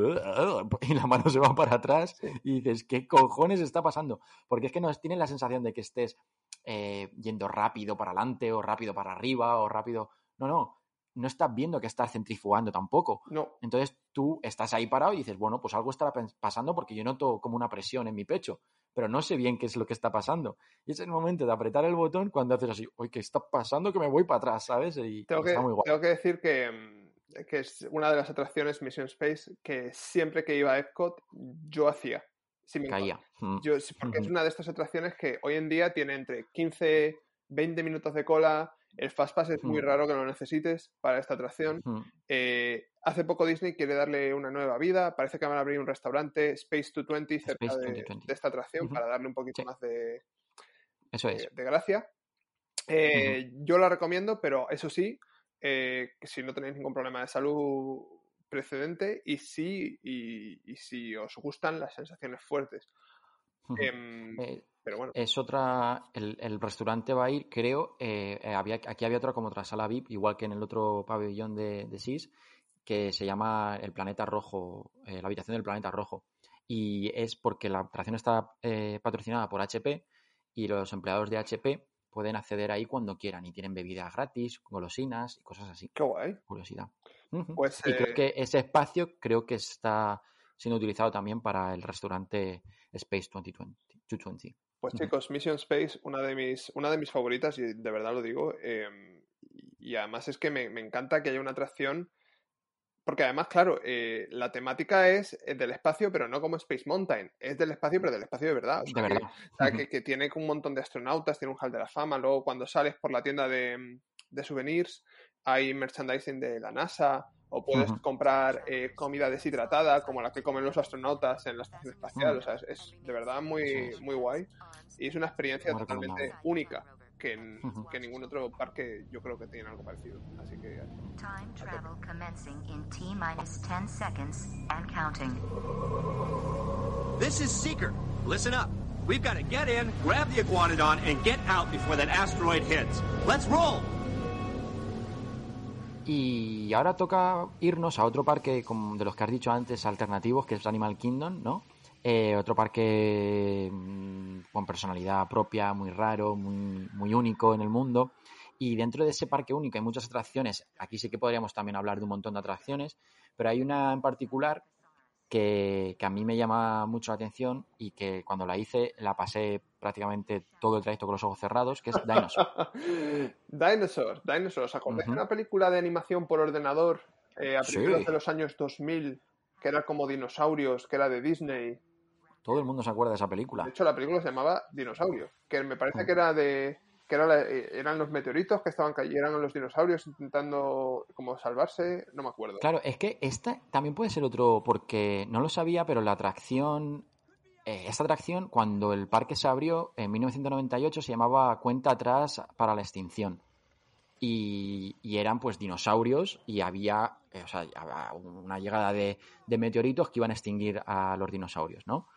y la mano se va para atrás y dices, ¿qué cojones está pasando? Porque es que no tienes la sensación de que estés eh, yendo rápido para adelante o rápido para arriba o rápido... No, no, no estás viendo que estás centrifugando tampoco. No. Entonces tú estás ahí parado y dices, bueno, pues algo estará pasando porque yo noto como una presión en mi pecho, pero no sé bien qué es lo que está pasando. Y es el momento de apretar el botón cuando haces así, oye, ¿qué está pasando? Que me voy para atrás, ¿sabes? Y tengo, está que, muy guay. tengo que decir que mm, que es una de las atracciones Mission Space que siempre que iba a Epcot yo hacía. Si me Caía. Mm. Yo, porque es una de estas atracciones que hoy en día tiene entre 15, 20 minutos de cola El Fastpass es muy Mm. raro que lo necesites para esta atracción. Eh, hace poco Disney quiere darle una nueva vida. Parece que van a abrir un restaurante, Space 220, cerca Space de, 2020. de esta atracción para darle un poquito Sí. más de, Eso es. de- de gracia. Eh, Yo la recomiendo, pero eso sí, eh, que si no tenéis ningún problema de salud precedente y sí, y, y si os gustan las sensaciones fuertes. Em, Eh, pero bueno, Es otra, el, el restaurante va a ir, creo, eh, eh, había, aquí había otra como otra sala VIP, igual que en el otro pabellón de, de SIS, que se llama el Planeta Rojo, eh, la habitación del Planeta Rojo. Y es porque la atracción está eh, patrocinada por HP y los empleados de HP pueden acceder ahí cuando quieran y tienen bebidas gratis, golosinas y cosas así. qué guay. Curiosidad. Pues, y eh, creo que ese espacio creo que está siendo utilizado también para el restaurante Space 2020. 220. Pues Ujú. chicos, Mission Space, una de mis, una de mis favoritas, y de verdad lo digo. em, y y además es que me, me encanta que haya una atracción. Porque además, claro, eh, la temática es eh, del espacio, pero no como Space Mountain. Es del espacio, pero del espacio de verdad. O De sea, que- verdad. o sea, que, que tiene un montón de astronautas, tiene un hall de la fama. Luego, cuando sales por la tienda de, de souvenirs, hay merchandising de la NASA. O puedes comprar eh, comida deshidratada, como la que comen los astronautas en la estación espacial. O sea, es, es de verdad muy, muy guay. Y es una experiencia totalmente única. Que, en- Ujú. que ningún otro parque yo creo que tiene algo parecido. Así que Time travel commencing in T minus 10 seconds and counting. This is Seeker. Listen up. We've got to get in, grab the Iguanodon, and get out before that asteroid hits. Let's roll! Y ahora toca irnos a otro parque como de los que has dicho antes, alternativos, que es Animal Kingdom, ¿no? Eh, otro parque mm, con personalidad propia, muy raro, muy, muy único en el mundo. Y dentro de ese parque único hay muchas atracciones. Aquí sí que podríamos también hablar de un montón de atracciones, pero hay una en particular que, que a mí me llama mucho la atención y que cuando la hice la pasé prácticamente todo el trayecto con los ojos cerrados, que es Dinosaur. Dinosaur, Dinosaur. ¿Os acordáis de Ujú. una película de animación por ordenador eh, a Sí. principios de los años 2000 que era como dinosaurios, que era de Disney? Todo el mundo se acuerda de esa De película. hecho, la película se llamaba Dinosaurio, que me parece Mm. que era de que era la- eh, eran los meteoritos que estaban cayendo los dinosaurios intentando como salvarse, no me acuerdo. Claro, es que esta también puede ser otro, porque no lo sabía, pero la atracción, eh, esta atracción, cuando el parque se abrió en 1998, se llamaba Cuenta atrás para la extinción. Y, y eran pues dinosaurios y había, eh, o sea, había una llegada de, de meteoritos que iban a extinguir a los dinosaurios, ¿no?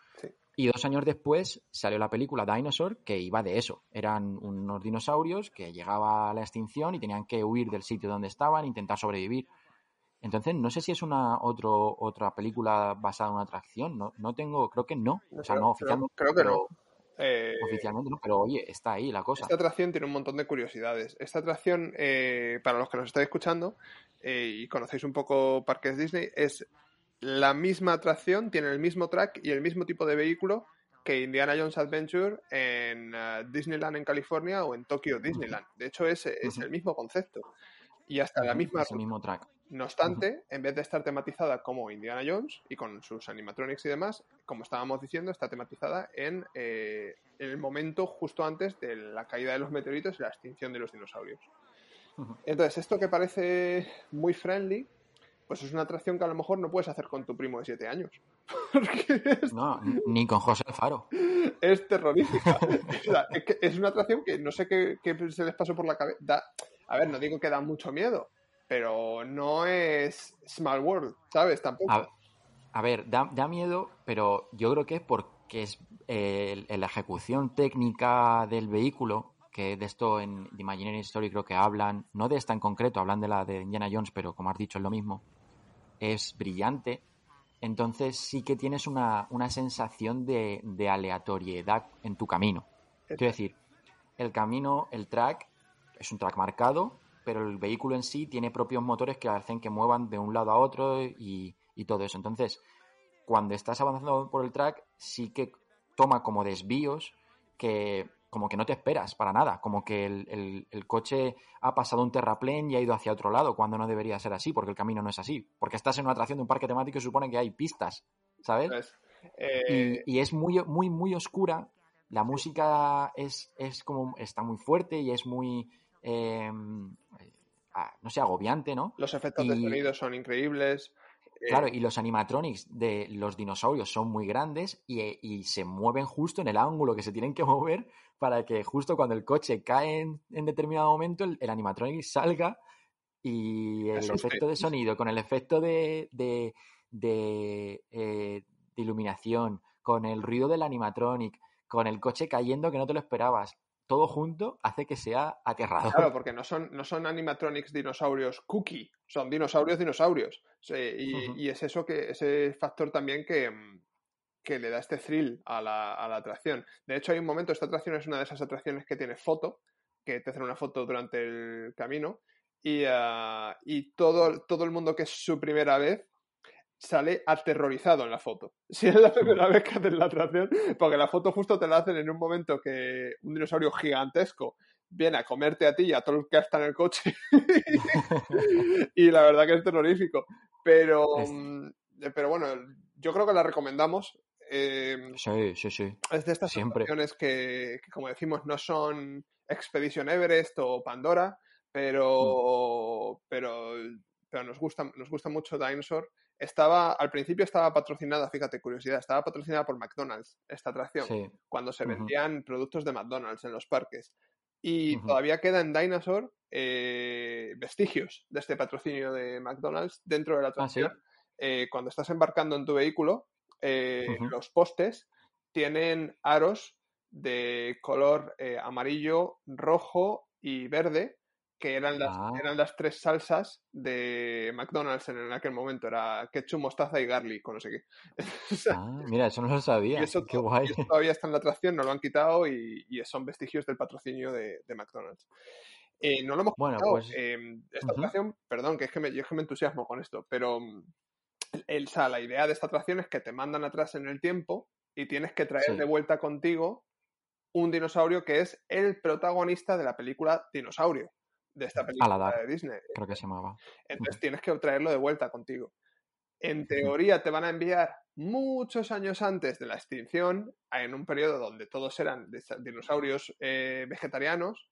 Y dos años después salió la película Dinosaur, que iba de eso. Eran unos dinosaurios que llegaba a la extinción y tenían que huir del sitio donde estaban, intentar sobrevivir. Entonces, no sé si es una otro, otra película basada en una atracción. No, no tengo, creo que no. No O sea, creo- no creo- oficialmente. creo que no. Eh, Oficialmente no, pero oye, está ahí la cosa. Esta atracción tiene un montón de curiosidades. Esta atracción, eh, para los que nos estáis escuchando eh, y conocéis un poco parques Disney, es la misma atracción, tiene el mismo track y el mismo tipo de vehículo que Indiana Jones Adventure en eh, Disneyland en California o en Tokyo Disneyland. De hecho, es, es el mismo concepto. Y hasta la misma es el mismo track. no obstante, en vez de estar tematizada como Indiana Jones y con sus animatronics y demás, como estábamos diciendo, está tematizada en, eh, en el momento justo antes de la caída de los meteoritos y la extinción de los dinosaurios. Entonces, esto que parece muy friendly, pues es una atracción que a lo mejor no puedes hacer con tu primo de 7 años. Es, No, ni con José Faro. es terrorífica. O sea, es, que es una atracción que no sé qué, qué se les pasó por la cabeza. Da- a ver, no digo que da mucho miedo, pero no es Small World, ¿sabes? Tampoco. A, a ver, da, da miedo, pero yo creo que es porque es eh, la ejecución técnica del vehículo, que de esto en The Imaginary Story creo que hablan, no de esta en concreto, hablan de la de Indiana Jones, pero como has dicho es lo mismo, es brillante. Entonces sí que tienes una, una sensación de, de aleatoriedad en tu camino. Quiero decir, el camino, el track, es un track marcado, pero el vehículo en sí tiene propios motores que hacen que muevan de un lado a otro y, y todo eso. Entonces, cuando estás avanzando por el track, sí que toma como desvíos que como que no te esperas para nada, como que el, el- el coche ha pasado un terraplén y ha ido hacia otro lado, cuando no debería ser así, porque el camino no es así, porque estás en una atracción de un parque temático y supone que hay pistas, ¿sabes? ¿sabes? Eh, y, y es muy, muy, muy oscura. La música es, es como está muy fuerte y es muy, eh, ah, no sé, agobiante, ¿no? Los efectos de Y- sonido son increíbles. Eh, Claro, y los animatronics de los dinosaurios son muy grandes y, eh, y se mueven justo en el ángulo que se tienen que mover para que justo cuando el coche cae en, en determinado momento el, el animatronic salga y el asuste. efecto de sonido con el efecto de, de, de, eh, de iluminación, con el ruido del animatronic, con el coche cayendo que no te lo esperabas, todo junto hace que sea aterrador. Claro, porque no son, no son animatronics dinosaurios cookie, son dinosaurios dinosaurios. Sí, y, y es eso que, ese factor también que, que le da este thrill a la, a la atracción. De hecho, hay un momento, esta atracción es una de esas atracciones que tiene foto, que te hacen una foto durante el camino, y, ah, y todo, todo el mundo que es su primera vez sale aterrorizado en la foto. Si es la primera vez que hacen la atracción, porque la foto justo te la hacen en un momento que un dinosaurio gigantesco viene a comerte a ti y a todo el que está en el coche. y la verdad que es terrorífico. Pero, mm, pero bueno, yo creo que la recomendamos. Eh, Sí, sí, sí. es de estas atracciones que, que, como decimos, no son Expedition Everest o Pandora, pero, pero, pero nos gusta, nos gusta mucho Dinosaur. Estaba, al principio estaba patrocinada, fíjate, curiosidad, estaba patrocinada por McDonald's, esta atracción, Sí. cuando se vendían productos de McDonald's en los parques. Y Ujú. todavía queda en Dinosaur eh, vestigios de este patrocinio de McDonald's dentro de la Ah, ¿sí? atracción. Eh, cuando estás embarcando en tu vehículo, eh, los postes tienen aros de color eh, amarillo, rojo y verde, que eran las, Ah. eran las tres salsas de McDonald's en aquel momento. Era ketchup, mostaza y garlic, o no sé qué. Ah, mira, eso no lo sabía. y eso, Qué guay. y eso todavía está en la atracción, no lo han quitado y, y son vestigios del patrocinio de, de McDonald's. Eh, no lo hemos Bueno, comentado. pues, eh, esta ujú. atracción, perdón, que es que, me, yo es que me entusiasmo con esto, pero mm, el, o sea, la idea de esta atracción es que te mandan atrás en el tiempo y tienes que traer Sí. de vuelta contigo un dinosaurio que es el protagonista de la película Dinosaurio, de esta película Aladar. de Disney. Creo que se llamaba. Entonces tienes que traerlo de vuelta contigo. En teoría te van a enviar muchos años antes de la extinción, en un periodo donde todos eran dinosaurios eh, vegetarianos,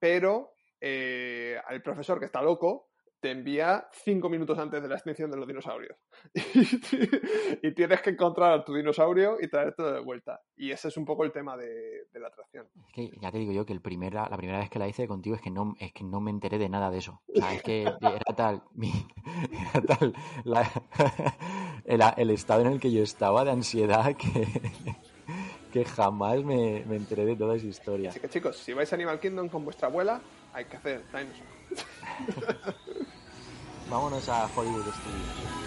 pero eh, al profesor que está loco te envía cinco minutos antes de la extinción de los dinosaurios. y tienes que encontrar a tu dinosaurio y traértelo de vuelta. Y ese es un poco el tema de, de la atracción. Es que ya te digo yo que el primera, la primera vez que la hice contigo es que no, es que no me enteré de nada de eso. O sea, es que era tal, mi- era tal la- el, el estado en el que yo estaba de ansiedad que, que jamás me, me enteré de toda esa historia. Así que chicos, si vais a Animal Kingdom con vuestra abuela, hay que hacer dinosaur. Vámonos a Hollywood Studios.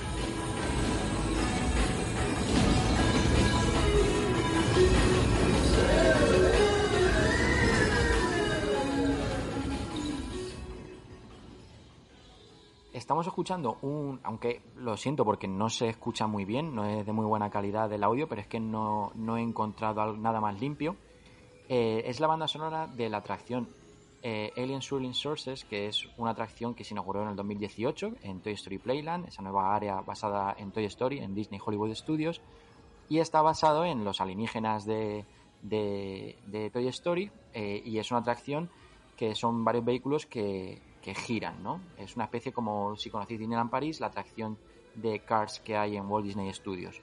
Estamos escuchando un, aunque lo siento porque no se escucha muy bien, no es de muy buena calidad el audio, pero es que no, no he encontrado nada más limpio. Eh, es la banda sonora de la atracción eh, Alien Swirling Sources, que es una atracción que se inauguró en el 2018 en Toy Story Playland, esa nueva área basada en Toy Story, en Disney Hollywood Studios, y está basado en los alienígenas de, Toy Story, eh, y es una atracción que son varios vehículos que, giran, ¿no? Es una especie como, si conocéis Disneyland París, la atracción de Cars que hay en Walt Disney Studios.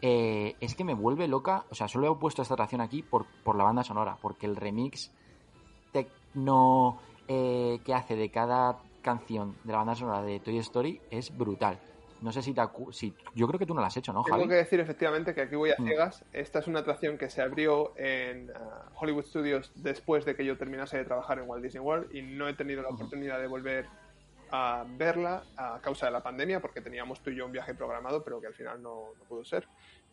Eh, es que me vuelve loca, o sea, solo he puesto esta atracción aquí por la banda sonora, porque el remix tecno eh, que hace de cada canción de la banda sonora de Toy Story es brutal. No sé si te acu- si Yo creo que tú no la has hecho, ¿no, Tengo que decir efectivamente que aquí voy a Mm. ciegas. Esta es una atracción que se abrió en ah, Hollywood Studios después de que yo terminase de trabajar en Walt Disney World y no he tenido la oportunidad de volver a verla a causa de la pandemia porque teníamos tú y yo un viaje programado pero que al final no, no pudo ser.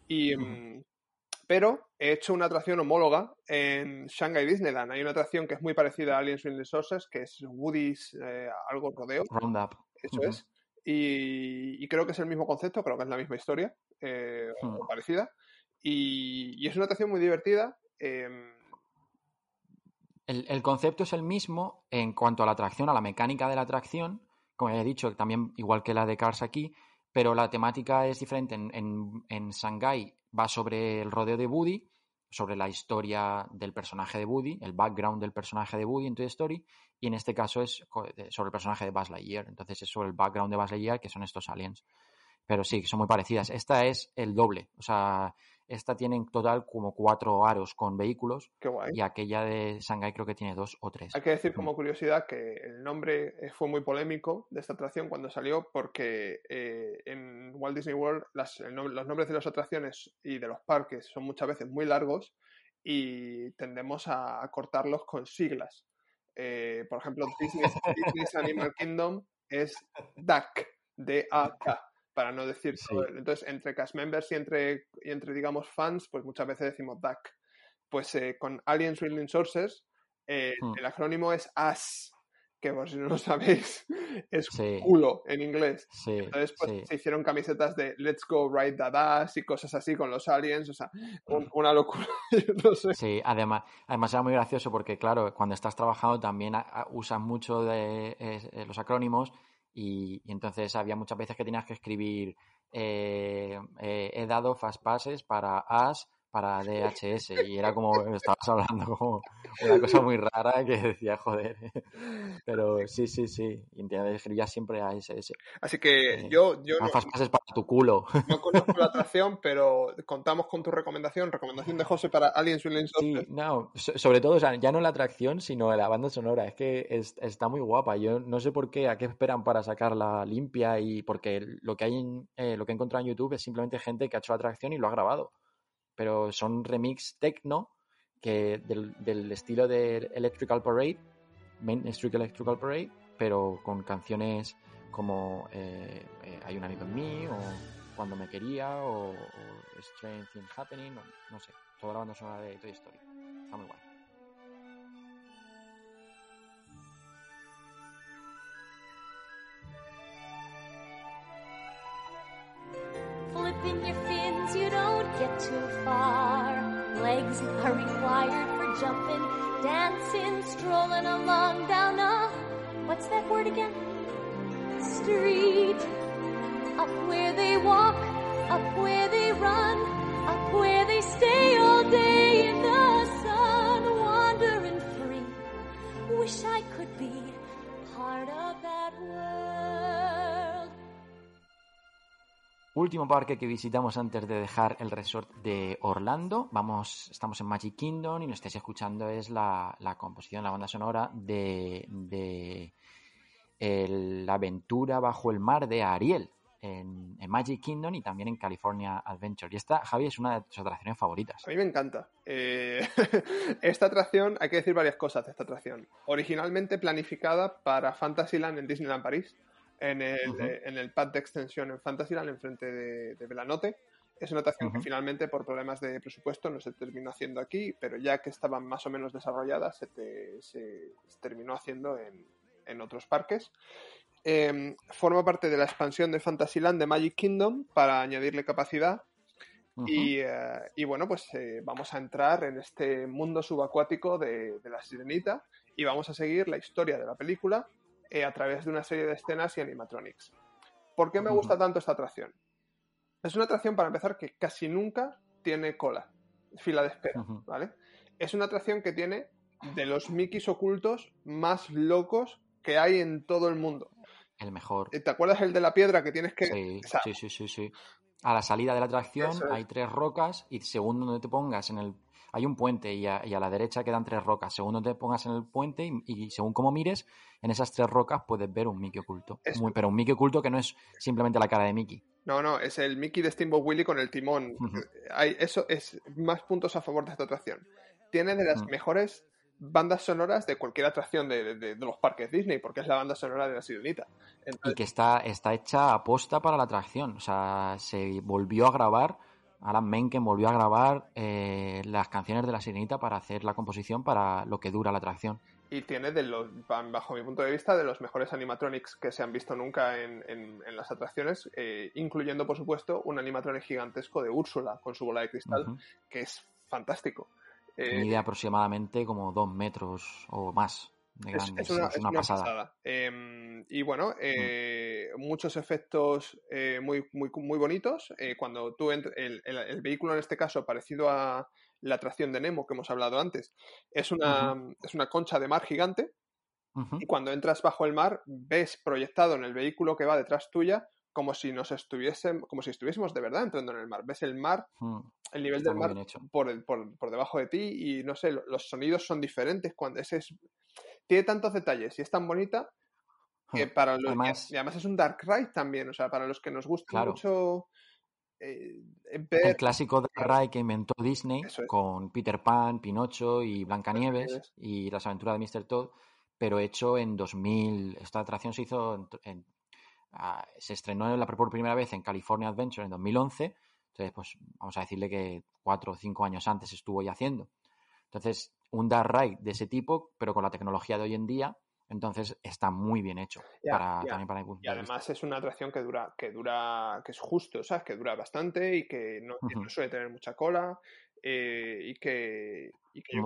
Y, pero he hecho una atracción homóloga en Shanghai Disneyland. Hay una atracción que es muy parecida a Aliens Swing Resources que es Woody's eh, algo rodeo. Roundup. Eso es. Y, y creo que es el mismo concepto, creo que es la misma historia, eh, o Hmm. parecida. Y, y es una atracción muy divertida. em, El, el concepto es el mismo en cuanto a la atracción, a la mecánica de la atracción, como ya he dicho, también igual que la de Cars aquí, pero la temática es diferente. En, en, en Shanghái va sobre el rodeo de Woody sobre la historia del personaje de Woody, el background del personaje de Woody en Toy Story, y en este caso es sobre el personaje de Buzz Lightyear. Entonces es sobre el background de Buzz Lightyear, que son estos aliens. Pero sí, son muy parecidas. Esta es el doble. O sea, esta tiene en total como cuatro aros con vehículos. Qué guay. Y aquella de Shanghai creo que tiene dos o tres. Hay que decir como curiosidad que el nombre eh, fue muy polémico de esta atracción cuando salió porque eh, en Walt Disney World las, los nombres de las atracciones y de los parques son muchas veces muy largos y tendemos a, cortarlos con siglas. Eh, por ejemplo, Disney's Animal Kingdom es DAC, D-A-K para no decir Entonces, entre cast members y entre, y entre, digamos, fans, pues muchas veces decimos DAC. Pues eh, con Aliens Reading Sources, eh, hmm. el acrónimo es AS, que por si no lo sabéis, es culo en inglés. Entonces, pues se hicieron camisetas de Let's Go Ride That Ass y cosas así con los aliens, o sea, una locura. no sé. Sí, además, además era muy gracioso porque, claro, cuando estás trabajando también usas mucho de eh, los acrónimos y, entonces había muchas veces que tenías que escribir eh, eh, he dado fast passes para AS para DHS y era como estabas hablando como una cosa muy rara que decía joder pero sí sí sí y escribía siempre a SS así que eh, yo yo no, pases para tu culo. no conozco la atracción pero contamos con tu recomendación recomendación de José para Aliens sí no sobre todo o sea, ya no la atracción sino la banda sonora es que está muy guapa yo no sé por qué a qué esperan para sacarla limpia y porque lo que hay eh, lo que he encontrado en YouTube es simplemente gente que ha hecho la atracción y lo ha grabado pero son remix techno que del, estilo de Electrical Parade, Main Street Electrical Parade, pero con canciones como eh, eh, Hay un amigo en mí, o Cuando me quería, o, Strange Things Happening, no sé, toda la banda sonora de Toy Story. Está muy guay. Get too far. Legs are required for jumping, dancing, strolling along down a, what's that word again? Street. Up where they walk, up where they run, up where they stay all day in the sun, wandering free. Wish I could be part of that world. Último parque que visitamos antes de dejar el resort de Orlando. Vamos, estamos en Magic Kingdom y lo estáis escuchando es la, composición, la banda sonora de, de la aventura bajo el mar de Ariel en, Magic Kingdom y también en California Adventure. Y esta, Javi, es una de tus atracciones favoritas. A mí me encanta. Eh, esta atracción, hay que decir varias cosas de esta atracción. Originalmente planificada para Fantasyland en Disneyland París en el, eh, en el pad de extensión en Fantasyland, enfrente de, de Velanote. Es una atracción que finalmente, por problemas de presupuesto, no se terminó haciendo aquí, pero ya que estaban más o menos desarrolladas, se, se, terminó haciendo en, en otros parques. Em, forma parte de la expansión de Fantasyland de Magic Kingdom para añadirle capacidad. y, eh, y, bueno, pues eh, vamos a entrar en este mundo subacuático de, de la sirenita y vamos a seguir la historia de la película eh, a través de una serie de escenas y animatronics. ¿Por qué me gusta tanto esta atracción? Es una atracción, para empezar, que casi nunca tiene cola, fila de espera, ¿vale? Es una atracción que tiene de los Mickeys ocultos más locos que hay en todo el mundo. El mejor. ¿Te acuerdas el de la piedra que tienes que... Sí, sí, sí, sí, A la salida de la atracción hay tres rocas y según donde te pongas en el hay un puente y a, la derecha quedan tres rocas. Según donde te pongas en el puente y, según cómo mires, en esas tres rocas puedes ver un Mickey oculto. pero un Mickey oculto que no es simplemente la cara de Mickey. No, no, es el Mickey de Steamboat Willie con el timón. Hay, eso es más puntos a favor de esta atracción. Tiene de las mejores bandas sonoras de cualquier atracción de, los parques Disney, porque es la banda sonora de la sirenita. Y que está, está hecha a posta para la atracción. O sea, se volvió a grabar Alan Menken volvió a grabar eh, las canciones de La Sirenita para hacer la composición para lo que dura la atracción. Y tiene, de los, bajo mi punto de vista, de los mejores animatronics que se han visto nunca en, las atracciones, eh, incluyendo, por supuesto, un animatronic gigantesco de Úrsula con su bola de cristal, que es fantástico. Eh, Mide aproximadamente como dos metros o más es, una, pasada. Em, y bueno, eh, muchos efectos eh, muy, muy, muy bonitos. Eh, cuando tú el, el, vehículo, en este caso, parecido a la atracción de Nemo que hemos hablado antes. Es una, es una concha de mar gigante y cuando entras bajo el mar ves proyectado en el vehículo que va detrás tuya como si nos estuviésemos, como si estuviésemos de verdad entrando en el mar. Ves el mar, hmm. el nivel del mar por, por, por, debajo de ti y no sé, los sonidos son diferentes cuando ese es, tiene tantos detalles y es tan bonita que hmm. para los además, y además es un dark ride también, o sea, para los que nos gusta mucho eh, el clásico dark ride que inventó Disney con Peter Pan, Pinocho y Blancanieves y las aventuras de Mr. Todd, pero hecho en 2000. Esta atracción se hizo en se estrenó la, por primera vez en California Adventure en 2011. Entonces, pues vamos a decirle que cuatro o cinco años antes estuvo ya haciendo. Entonces, un dark ride de ese tipo, pero con la tecnología de hoy en día, entonces está muy bien hecho para, También para y además es una atracción que dura que dura que es justo sabes que dura bastante y que no, suele tener mucha cola eh, y que,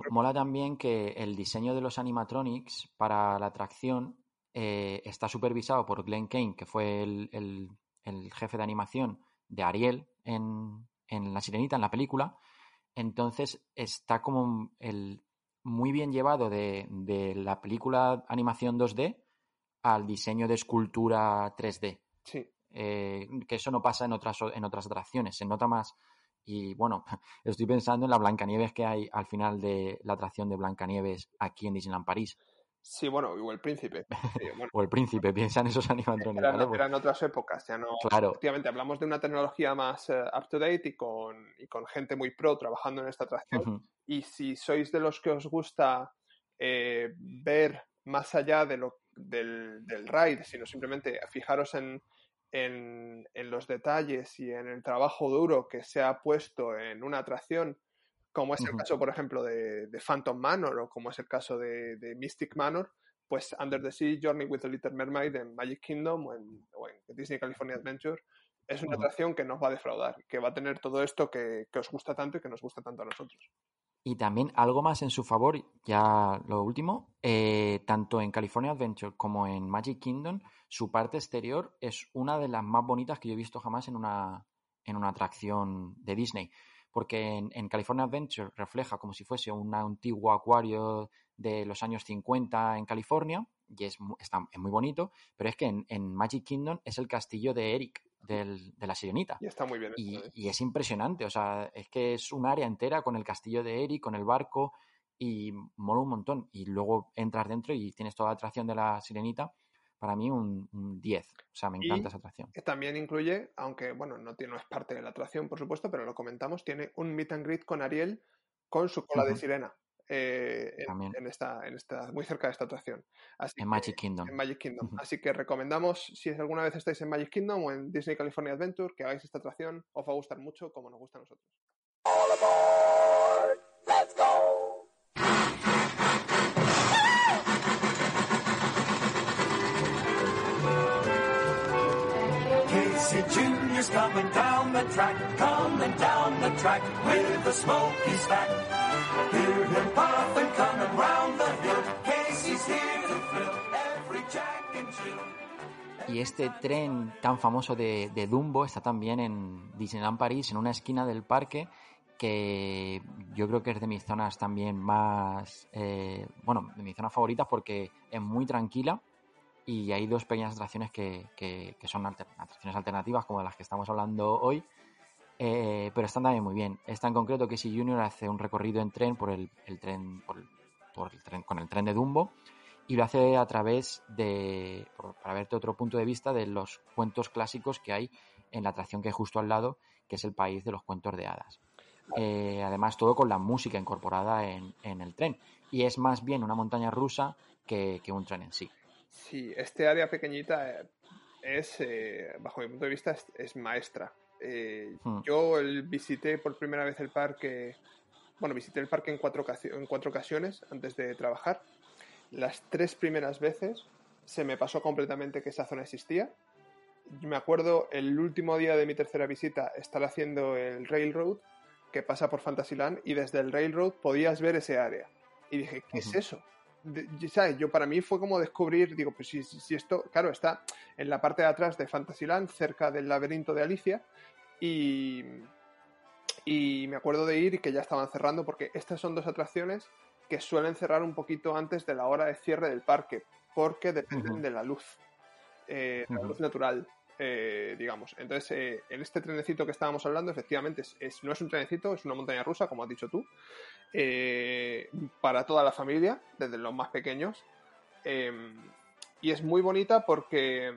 mola también que el diseño de los animatronics para la atracción eh, está supervisado por Glenn Kane, que fue el, jefe de animación de Ariel en, La Sirenita, en la película. Entonces está como el, muy bien llevado de, la película animación 2D al diseño de escultura 3D. Sí. Eh, que eso no pasa en otras, en otras atracciones. Se nota más. Y bueno, estoy pensando en la Blancanieves que hay al final de la atracción de Blancanieves aquí en Disneyland París. Sí, bueno, o el príncipe. o el príncipe, piensan esos animatrones. Eran, eran, otras épocas, ya no. Claro. Efectivamente, hablamos de una tecnología más uh, up to date y con, y con gente muy pro trabajando en esta atracción. Y si sois de los que os gusta eh, ver más allá de lo, del, del ride, sino simplemente fijaros en, en, en los detalles y en el trabajo duro que se ha puesto en una atracción como es el caso, por ejemplo, de, Phantom Manor o como es el caso de, Mystic Manor, pues Under the Sea, Journey with the Little Mermaid en Magic Kingdom o en, Disney California Adventure, es una atracción que nos va a defraudar, que va a tener todo esto que, os gusta tanto y que nos gusta tanto a nosotros. Y también algo más en su favor, ya lo último, eh, tanto en California Adventure como en Magic Kingdom, su parte exterior es una de las más bonitas que yo he visto jamás en una, en una atracción de Disney porque en, California Adventure refleja como si fuese un antiguo acuario de los años 50 en California, y es, está, muy bonito, pero es que en, Magic Kingdom es el castillo de Eric, del, de la sirenita. Y está muy bien. Y, ¿eh? y, es impresionante, o sea, es que es un área entera con el castillo de Eric, con el barco, y mola un montón. Y luego entras dentro y tienes toda la atracción de la sirenita para mí un, 10. O sea, me encanta esa atracción. También incluye, aunque bueno, no, tiene, no es parte de la atracción, por supuesto, pero lo comentamos, tiene un meet and greet con Ariel con su cola de sirena. Eh, en, esta, en esta, muy cerca de esta atracción. en Magic Kingdom. En Magic Kingdom. Así que recomendamos, si alguna vez estáis en Magic Kingdom o en Disney California Adventure, que hagáis esta atracción. Os va a gustar mucho como nos gusta a nosotros. Y este tren tan famoso de, Dumbo está también en Disneyland París, en una esquina del parque, que yo creo que es de mis zonas también más, eh, bueno, de mis zonas favoritas porque es muy tranquila y hay dos pequeñas atracciones que, que, son atracciones alternativas como las que estamos hablando hoy, eh, pero están también muy bien. Esta en concreto que Junior hace un recorrido en tren por el, tren, por, el tren con el tren de Dumbo y lo hace a través de, para verte otro punto de vista de los cuentos clásicos que hay en la atracción que hay justo al lado, que es el país de los cuentos de hadas. Eh, además, todo con la música incorporada en, en, el tren. Y es más bien una montaña rusa que, que un tren en sí. Sí, este área pequeñita es, eh, bajo mi punto de vista, es, maestra. Eh, hmm. Yo visité por primera vez el parque, bueno, visité el parque en cuatro, en cuatro ocasiones antes de trabajar. Las tres primeras veces se me pasó completamente que esa zona existía. Me acuerdo el último día de mi tercera visita estar haciendo el Railroad que pasa por Fantasyland y desde el Railroad podías ver ese área. Y dije, ¿qué es eso? ¿Sabes? Yo para mí fue como descubrir, digo, pues si, si, esto, claro, está en la parte de atrás de Fantasyland, cerca del laberinto de Alicia, y, Y me acuerdo de ir y que ya estaban cerrando porque estas son dos atracciones que suelen cerrar un poquito antes de la hora de cierre del parque porque dependen de la luz, eh, la luz natural, eh, digamos. Entonces, eh, en este trenecito que estábamos hablando, efectivamente, es, es- no es un trenecito, es una montaña rusa, como has dicho tú, eh, para toda la familia, desde los más pequeños. Eh, y es muy bonita porque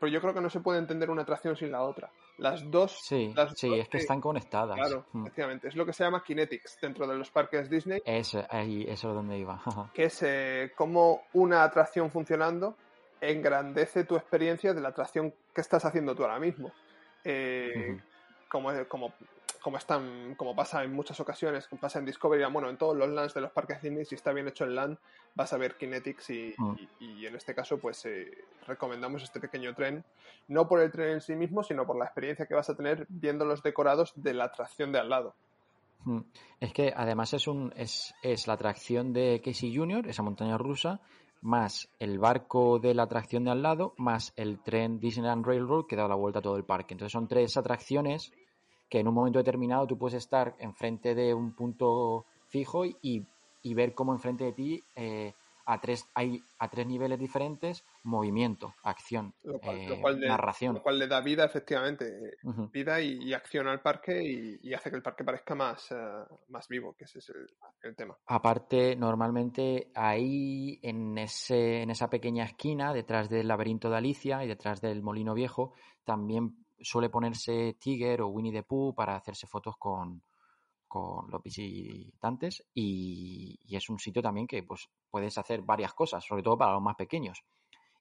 pero yo creo que no se puede entender una atracción sin la otra. Las dos, Sí, las sí, dos, es que están conectadas. Claro, Mm. efectivamente. Es lo que se llama kinetics dentro de los parques Disney, Eso, ahí, eso es donde iba. que es cómo una atracción funcionando engrandece tu experiencia de la atracción que estás haciendo tú ahora mismo. Eh, como, como, como, están, como pasa en muchas ocasiones, como pasa en Discovery, bueno, en todos los lands de los parques Disney, si está bien hecho el land, vas a ver kinetics y, Mm. y- y en este caso, pues eh, recomendamos este pequeño tren, no por el tren en sí mismo, sino por la experiencia que vas a tener viendo los decorados de la atracción de al lado. Mm. Es que además es un es, es la atracción de Casey Junior, esa montaña rusa, más el barco de la atracción de al lado, más el tren Disneyland Railroad que da la vuelta a todo el parque. Entonces son tres atracciones que en un momento determinado tú puedes estar enfrente de un punto fijo y, y ver cómo enfrente de ti eh, a tres hay a tres niveles diferentes movimiento, acción, Lo cual, eh, lo cual le, narración. lo cual le da vida, efectivamente, Ujú. vida y, y acción al parque y, y hace que el parque parezca más, eh, más vivo, que ese es el, el tema. Aparte, normalmente ahí en, ese, en esa pequeña esquina, detrás del laberinto de Alicia y detrás del molino viejo, también suele ponerse Tiger o Winnie the Pooh para hacerse fotos con, con los visitantes y, y es un sitio también que pues puedes hacer varias cosas, sobre todo para los más pequeños.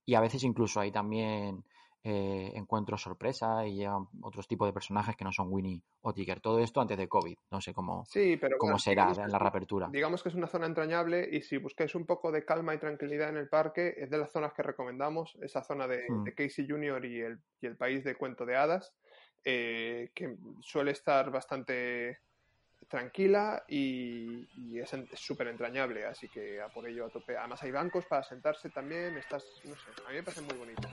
Y a veces incluso hay también eh, encuentros sorpresa y llegan otros tipos de personajes que no son Winnie o Tiger. Todo esto antes de COVID. No sé cómo, Sí, pero cómo será en la reapertura. Digamos que es una zona entrañable y si buscáis un poco de calma y tranquilidad en el parque, es de las zonas que recomendamos, esa zona de, Mm. de Casey Junior y el, y el país de Cuento de Hadas, eh, que suele estar bastante tranquila y, es súper entrañable, así que a por ello a tope. Además hay bancos para sentarse también, estás, no sé, a mí me parece muy bonito.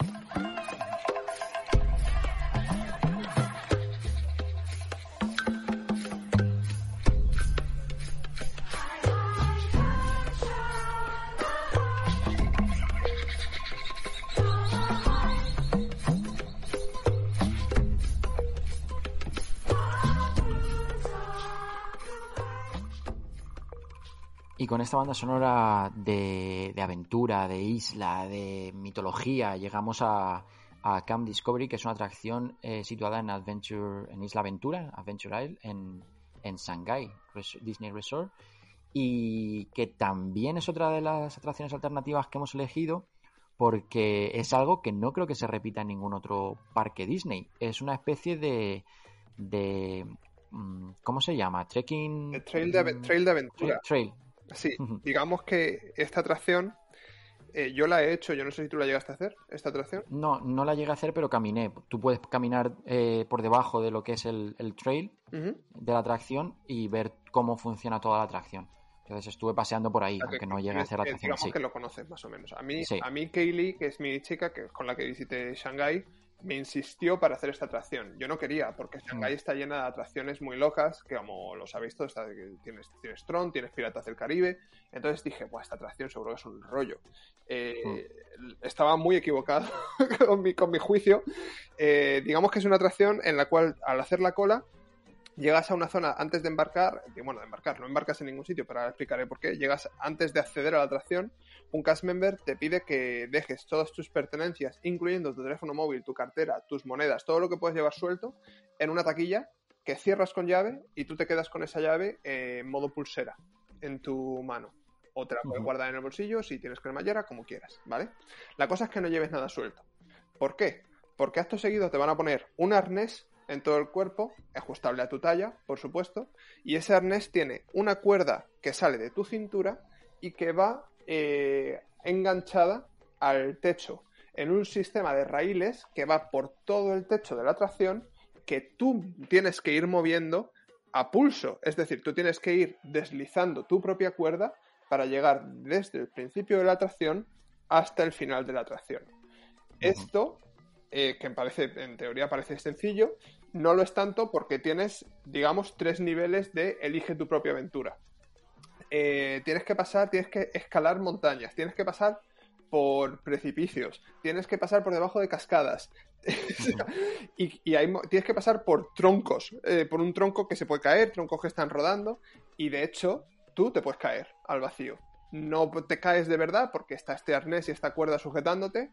Y con esta banda sonora de, de aventura, de isla, de mitología, llegamos a, a Camp Discovery, que es una atracción eh, situada en Adventure, en Isla Aventura, Adventure Isle, en, en Shanghai, Res- Disney Resort, y que también es otra de las atracciones alternativas que hemos elegido, porque es algo que no creo que se repita en ningún otro parque Disney. Es una especie de, de mm, ¿cómo se llama? Trekking. El trail de, mm, trail de aventura. tra- trail. Sí, digamos que esta atracción, eh, yo la he hecho, yo no sé si tú la llegaste a hacer, esta atracción. No, no la llegué a hacer, pero caminé. Tú puedes caminar eh, por debajo de lo que es el, el trail de la atracción y ver cómo funciona toda la atracción. Entonces estuve paseando por ahí, O sea, aunque que- no que llegue a hacer la atracción Digamos sí. que lo conoces más o menos. A mí, Sí. a mí Kaylee, que es mi chica que, con la que visité Shanghái, me insistió para hacer esta atracción. Yo no quería, porque Shanghái Mm. está llena de atracciones muy locas, que como lo sabéis todos, está- tienes, tienes Tron, tienes Piratas del Caribe. Entonces dije, pues esta atracción seguro que es un rollo. Eh, Estaba muy equivocado con, mi, con mi juicio. Eh, digamos que es una atracción en la cual al hacer la cola llegas a una zona antes de embarcar, bueno, de embarcar, no embarcas en ningún sitio, pero ahora explicaré por qué, llegas antes de acceder a la atracción, un cast member te pide que dejes todas tus pertenencias, incluyendo tu teléfono móvil, tu cartera, tus monedas, todo lo que puedes llevar suelto, en una taquilla que cierras con llave y tú te quedas con esa llave en modo pulsera en tu mano. O te la puedes guardar en el bolsillo si tienes cremallera, como quieras, ¿vale? La cosa es que no lleves nada suelto. ¿Por qué? Porque acto seguido te van a poner un arnés en todo el cuerpo, ajustable a tu talla, por supuesto, y ese arnés tiene una cuerda que sale de tu cintura y que va eh, enganchada al techo en un sistema de raíles que va por todo el techo de la atracción que tú tienes que ir moviendo a pulso. Es decir, tú tienes que ir deslizando tu propia cuerda para llegar desde el principio de la atracción hasta el final de la atracción. Esto, eh, que parece, en teoría parece sencillo, no lo es tanto porque tienes, digamos, tres niveles de elige tu propia aventura. Eh, tienes que pasar, tienes que escalar montañas, tienes que pasar por precipicios, tienes que pasar por debajo de cascadas y, y hay mo- tienes que pasar por troncos, eh, por un tronco que se puede caer, troncos que están rodando y de hecho tú te puedes caer al vacío. No te caes de verdad porque está este arnés y esta cuerda sujetándote,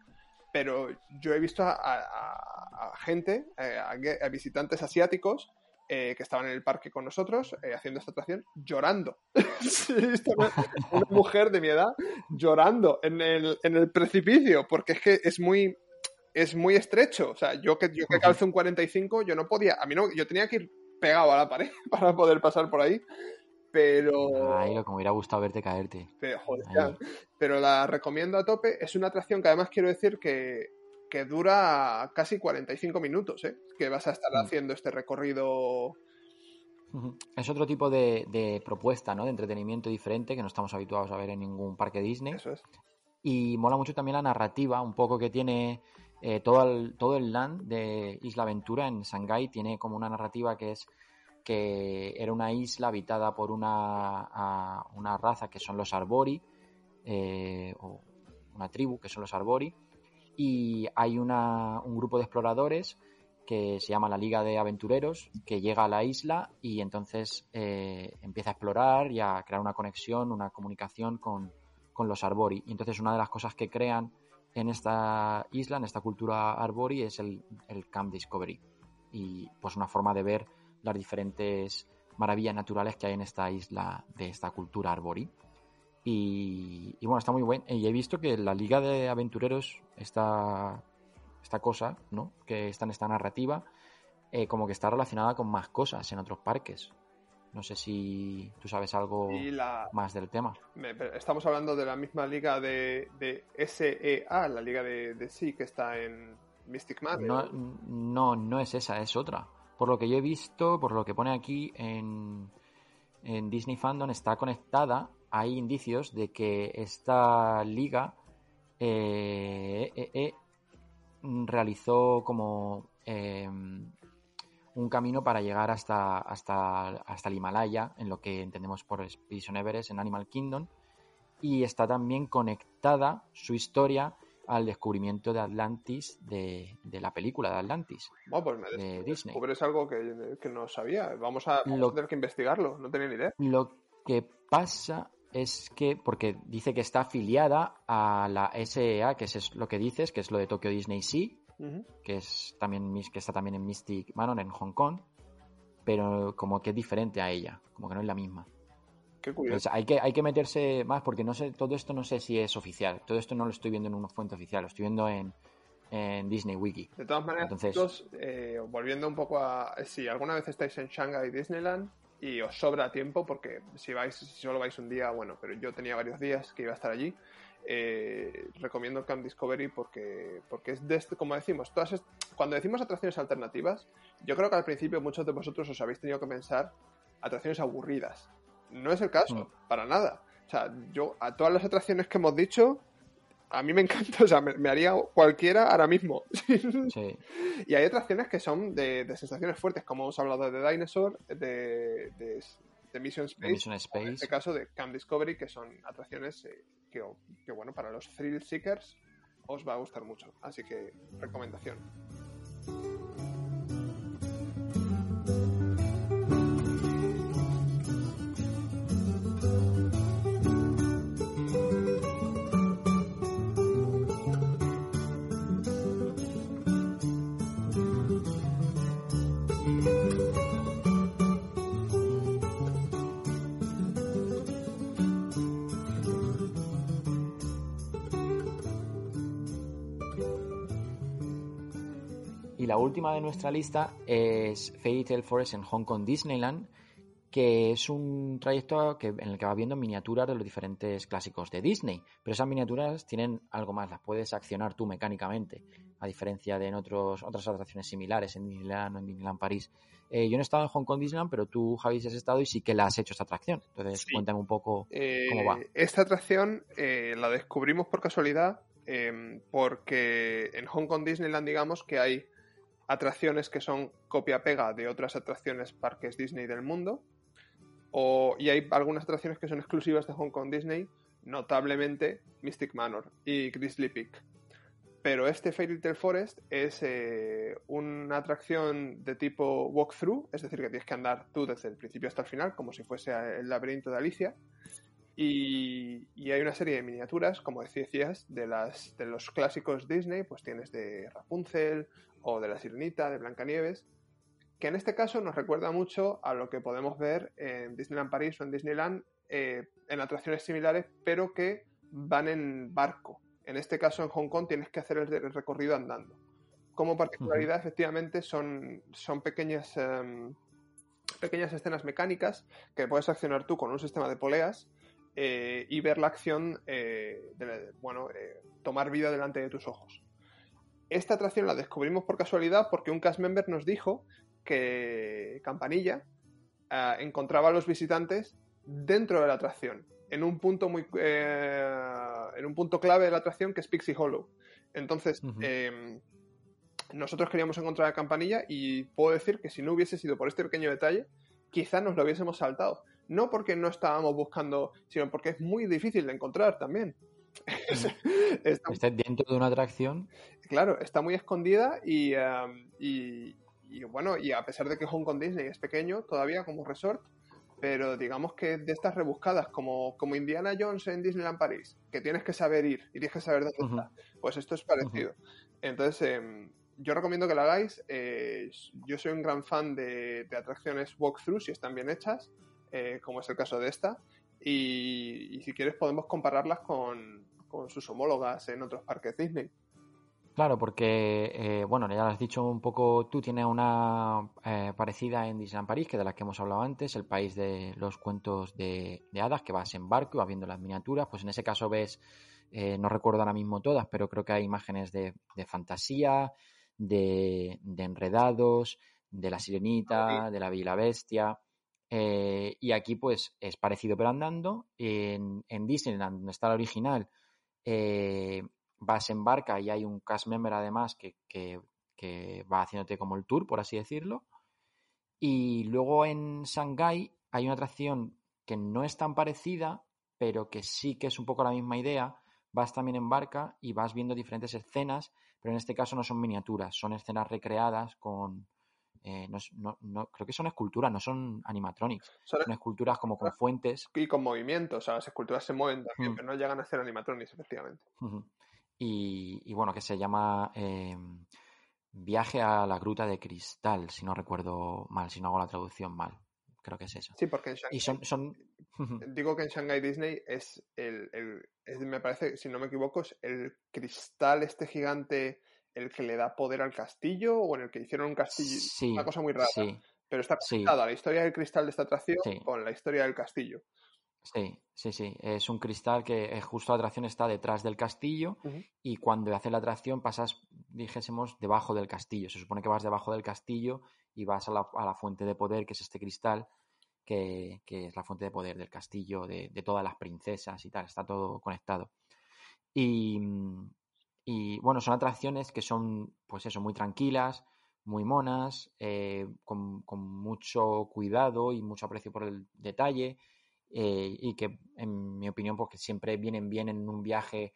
pero yo he visto a, a- a- a gente, eh, a visitantes asiáticos eh, que estaban en el parque con nosotros eh, haciendo esta atracción llorando. Sí, una, una mujer de mi edad llorando en el, en el precipicio porque es que es muy es muy estrecho. O sea, yo que, yo que calzo un 45, yo no podía, a mí no, yo tenía que ir pegado a la pared para poder pasar por ahí. Pero, Ay, lo que me hubiera gustado verte caerte. pero, joder. Pero la recomiendo a tope. Es una atracción que además quiero decir que, que dura casi 45 minutos, ¿eh? Que vas a estar Mm. haciendo este recorrido. Es otro tipo de, de propuesta, ¿no? De entretenimiento diferente que no estamos habituados a ver en ningún parque Disney. Eso es. Y mola mucho también la narrativa, un poco que tiene eh, todo, el, todo el land de Isla Aventura en Shanghái. Tiene como una narrativa que es que era una isla habitada por una, a- una raza que son los Arbori, eh, o una tribu que son los Arbori, y hay una, un grupo de exploradores que se llama la Liga de Aventureros, que llega a la isla y entonces eh, empieza a explorar y a crear una conexión, una comunicación con, con los Arbori. Y entonces una de las cosas que crean en esta isla, en esta cultura Arbori, es el, el Camp Discovery. Y pues una forma de ver las diferentes maravillas naturales que hay en esta isla de esta cultura Arbori. Y, y bueno, está muy bueno. Y he visto que la Liga de Aventureros, esta, esta cosa, ¿no? Que está en esta narrativa, eh, como que está relacionada con más cosas en otros parques. No sé si tú sabes algo la, más del tema. estamos hablando de la misma liga de, de SEA, la liga de, de sí que está en Mystic Manor. No, no, no es esa, es otra. Por lo que yo he visto, por lo que pone aquí en, en Disney Fandom, está conectada. Hay indicios de que esta liga eh, eh, eh, realizó como eh, un camino para llegar hasta, hasta, hasta el Himalaya, en lo que entendemos por Expedition Everest en Animal Kingdom. Y está también conectada su historia al descubrimiento de Atlantis de, de la película de Atlantis. Pues me de Disney. descubres algo que, que no sabía. Vamos, a, vamos Lo- a tener que investigarlo, no tenía ni idea. Lo que pasa es que, porque dice que está afiliada a la SEA, que es lo que dices, que es lo de Tokyo Disney Sea, que es también que está también en Mystic Manor en Hong Kong, pero como que es diferente a ella, como que no es la misma. Qué curioso. Pues hay que hay que meterse más porque no sé todo esto no sé si es oficial, todo esto no lo estoy viendo en una fuente oficial, lo estoy viendo en, en Disney Wiki. De todas maneras, Entonces- eh, volviendo un poco a. Si alguna vez estáis en Shanghai Disneyland y os sobra tiempo, porque si vais, si solo vais un día, bueno, pero yo tenía varios días que iba a estar allí. eh, recomiendo Camp Discovery porque, porque es de este, como decimos, todas cuando decimos atracciones alternativas, yo creo que al principio muchos de vosotros os habéis tenido que pensar atracciones aburridas. No es el caso, para nada. O sea, yo a todas las atracciones que hemos dicho, a mí me encanta, o sea, me, me haría cualquiera ahora mismo. Sí. Y hay atracciones que son de, de sensaciones fuertes, como hemos hablado de Dinosaur, de, de, de Mission Space, Mission en este caso de Camp Discovery, que son atracciones eh, que, que, bueno, para los thrill seekers os va a gustar mucho. Así que, recomendación. La última de nuestra lista es Fairy Tale Forest en Hong Kong Disneyland, que es un trayecto que, en el que va viendo miniaturas de los diferentes clásicos de Disney. Pero esas miniaturas tienen algo más, las puedes accionar tú mecánicamente, a diferencia de en otros, otras atracciones similares en Disneyland o en Disneyland París. Eh, yo no he estado en Hong Kong Disneyland, pero tú, Javi, has estado y sí que la has hecho esta atracción. Entonces, Sí. cuéntame un poco Eh, ¿Cómo va? Esta atracción eh, la descubrimos por casualidad, porque en Hong Kong Disneyland, digamos que hay, atracciones que son copia-pega de otras atracciones parques Disney del mundo. O, y hay algunas atracciones que son exclusivas de Hong Kong Disney, notablemente Mystic Manor y Grizzly Peak. Pero este Fairy Tale Forest es eh, una atracción de tipo walkthrough, es decir, que tienes que andar tú desde el principio hasta el final, como si fuese el laberinto de Alicia. Y, y hay una serie de miniaturas, como decías, de, las, de los clásicos Disney, pues tienes de Rapunzel o de la Sirenita, de Blancanieves, que en este caso nos recuerda mucho a lo que podemos ver en Disneyland París o en Disneyland eh, en atracciones similares, pero que van en barco. En este caso, en Hong Kong, tienes que hacer el recorrido andando. Como particularidad, efectivamente, son, son pequeñas, em, pequeñas escenas mecánicas que puedes accionar tú con un sistema de poleas eh, y ver la acción, eh, de, bueno, tomar vida delante de tus ojos. Esta atracción la descubrimos por casualidad porque un cast member nos dijo que Campanilla encontraba a los visitantes dentro de la atracción, en un punto muy eh, en un punto clave de la atracción que es Pixie Hollow. Entonces, em, nosotros queríamos encontrar a Campanilla y puedo decir que si no hubiese sido por este pequeño detalle, quizás nos lo hubiésemos saltado. No porque no estábamos buscando, sino porque es muy difícil de encontrar también. está... dentro de una atracción. Claro, está muy escondida y, em, y, y, bueno, y a pesar de que Hong Kong Disney es pequeño todavía como resort, pero digamos que de estas rebuscadas, como, como Indiana Jones en Disneyland París, que tienes que saber ir y tienes que saber dónde está, pues esto es parecido. Entonces, em, yo recomiendo que la hagáis. Eh, yo soy un gran fan de, de atracciones walkthrough, si están bien hechas, eh, como es el caso de esta. Y, y si quieres podemos compararlas con, con sus homólogas en otros parques Disney. Claro, porque, eh, bueno, ya lo has dicho un poco, tú tienes una eh, parecida en Disneyland París, que de las que hemos hablado antes, el país de los cuentos de, hadas, que vas en barco y vas viendo las miniaturas, pues en ese caso ves, eh, no recuerdo ahora mismo todas, pero creo que hay imágenes de, fantasía, de, enredados, de la sirenita, de la Bella Bestia. y aquí pues es parecido pero andando. En, en Disneyland, donde está la original, vas en barca y hay un cast member además que, que, va haciéndote como el tour, por así decirlo. Y luego en Shanghai hay una atracción que no es tan parecida, pero que sí que es un poco la misma idea. Vas también en barca y vas viendo diferentes escenas, pero en este caso no son miniaturas, son escenas recreadas con... Eh, no, no, creo que son esculturas, no son animatronics. Son, esculturas como con fuentes. Y con movimientos, o sea, las esculturas se mueven también, mm. pero no llegan a ser animatronics, efectivamente y, bueno, que se llama eh, Viaje a la Gruta de Cristal, si no recuerdo mal, si no hago la traducción mal. Creo que es eso. Sí, porque en Shanghai, son, digo que en Shanghai Disney es el, el me parece, si no me equivoco, es el cristal este gigante el que le da poder al castillo o en el que hicieron un castillo. Sí, una cosa muy rara. Pero está conectada la historia del cristal de esta atracción con la historia del castillo. Sí, sí, sí. Es un cristal que eh, justo la atracción está detrás del castillo y cuando hace la atracción pasas, dijésemos, debajo del castillo. Se supone que vas debajo del castillo y vas a la, fuente de poder, que es este cristal, que, es la fuente de poder del castillo, de, todas las princesas y tal. Está todo conectado. Y, y, bueno, son atracciones que son, pues eso, muy tranquilas, muy monas, eh, con, mucho cuidado y mucho aprecio por el detalle eh, y que, en mi opinión, porque siempre vienen bien en un viaje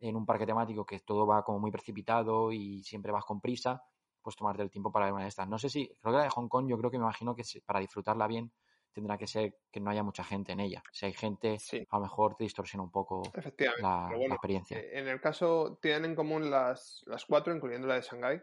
en un parque temático que todo va como muy precipitado y siempre vas con prisa, pues tomarte el tiempo para ver una de estas. No sé si, creo que la de Hong Kong, yo creo que me imagino que para disfrutarla bien tendrá que ser que no haya mucha gente en ella. Si hay gente, a lo mejor te distorsiona un poco la, experiencia. Eh, en el caso, tienen en común las, las cuatro, incluyendo la de Shanghai,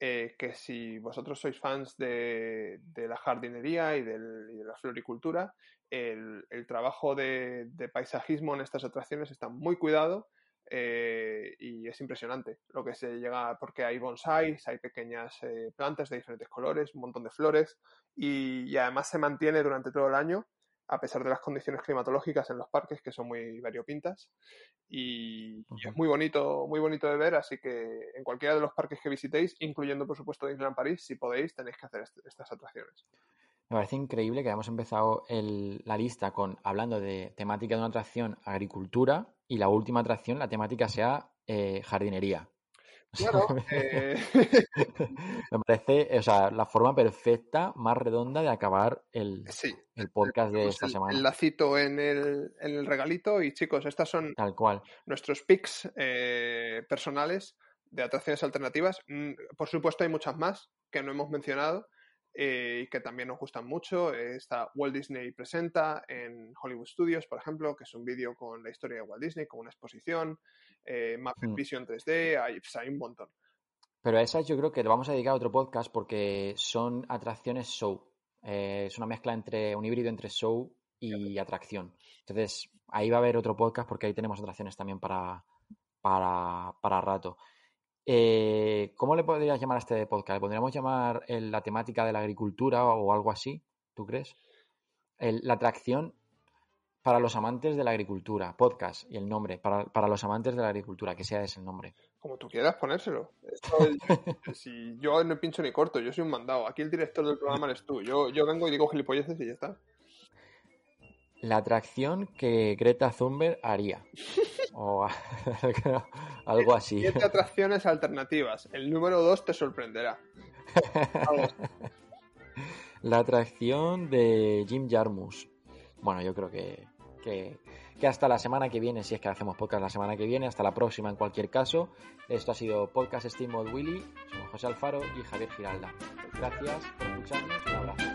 eh, que si vosotros sois fans de, la jardinería y, de la floricultura, el, trabajo de, paisajismo en estas atracciones está muy cuidado eh, y es impresionante lo que se llega, porque hay bonsais, hay pequeñas eh, plantas de diferentes colores, un montón de flores y además se mantiene durante todo el año a pesar de las condiciones climatológicas en los parques que son muy variopintas y, es muy bonito, muy bonito de ver, así que en cualquiera de los parques que visitéis, incluyendo por supuesto Disneyland París, si podéis tenéis que hacer estas atracciones. Me parece increíble que hayamos empezado la lista con hablando de temática de una atracción agricultura y la última atracción, la temática sea eh, jardinería. Claro, eh, Me parece, o sea, la forma perfecta, más redonda de acabar el, sí. el podcast de esta el- semana. el lacito en el, en el regalito y chicos, estas son Tal cual. nuestros picks eh, personales de atracciones alternativas. Mm, Por supuesto hay muchas más que no hemos mencionado eh, y que también nos gustan mucho. Eh, Está Walt Disney Presenta en Hollywood Studios, por ejemplo, que es un vídeo con la historia de Walt Disney, con una exposición. Eh, Muppet Hmm. Vision 3D, hay, pues, hay un montón. Pero a esas yo creo que le vamos a dedicar otro podcast porque son atracciones show. Eh, es una mezcla entre un híbrido entre show y atracción. Entonces, ahí va a haber otro podcast porque ahí tenemos atracciones también para, para, para rato. Eh, ¿Cómo le podrías llamar a este podcast? ¿Le podríamos llamar el- la temática de la agricultura o algo así? ¿Tú crees? El- la atracción para los amantes de la agricultura, podcast y el nombre, para, para los amantes de la agricultura, que sea ese el nombre. Como tú quieras ponérselo. Esto es- si yo no pincho ni corto, yo soy un mandado. Aquí el director del programa eres tú. Yo, yo vengo y digo gilipolleces y ya está. La atracción que Greta Thunberg haría. O algo así. Siete atracciones alternativas. El número dos te sorprenderá. Algo. La atracción de Jim Jarmus. Bueno, yo creo que, que, que hasta la semana que viene, si es que hacemos podcast la semana que viene, hasta la próxima en cualquier caso. Esto ha sido Podcast Steamboat Willy. Somos José Alfaro y Javier Giralda. Gracias por escucharnos. Un abrazo.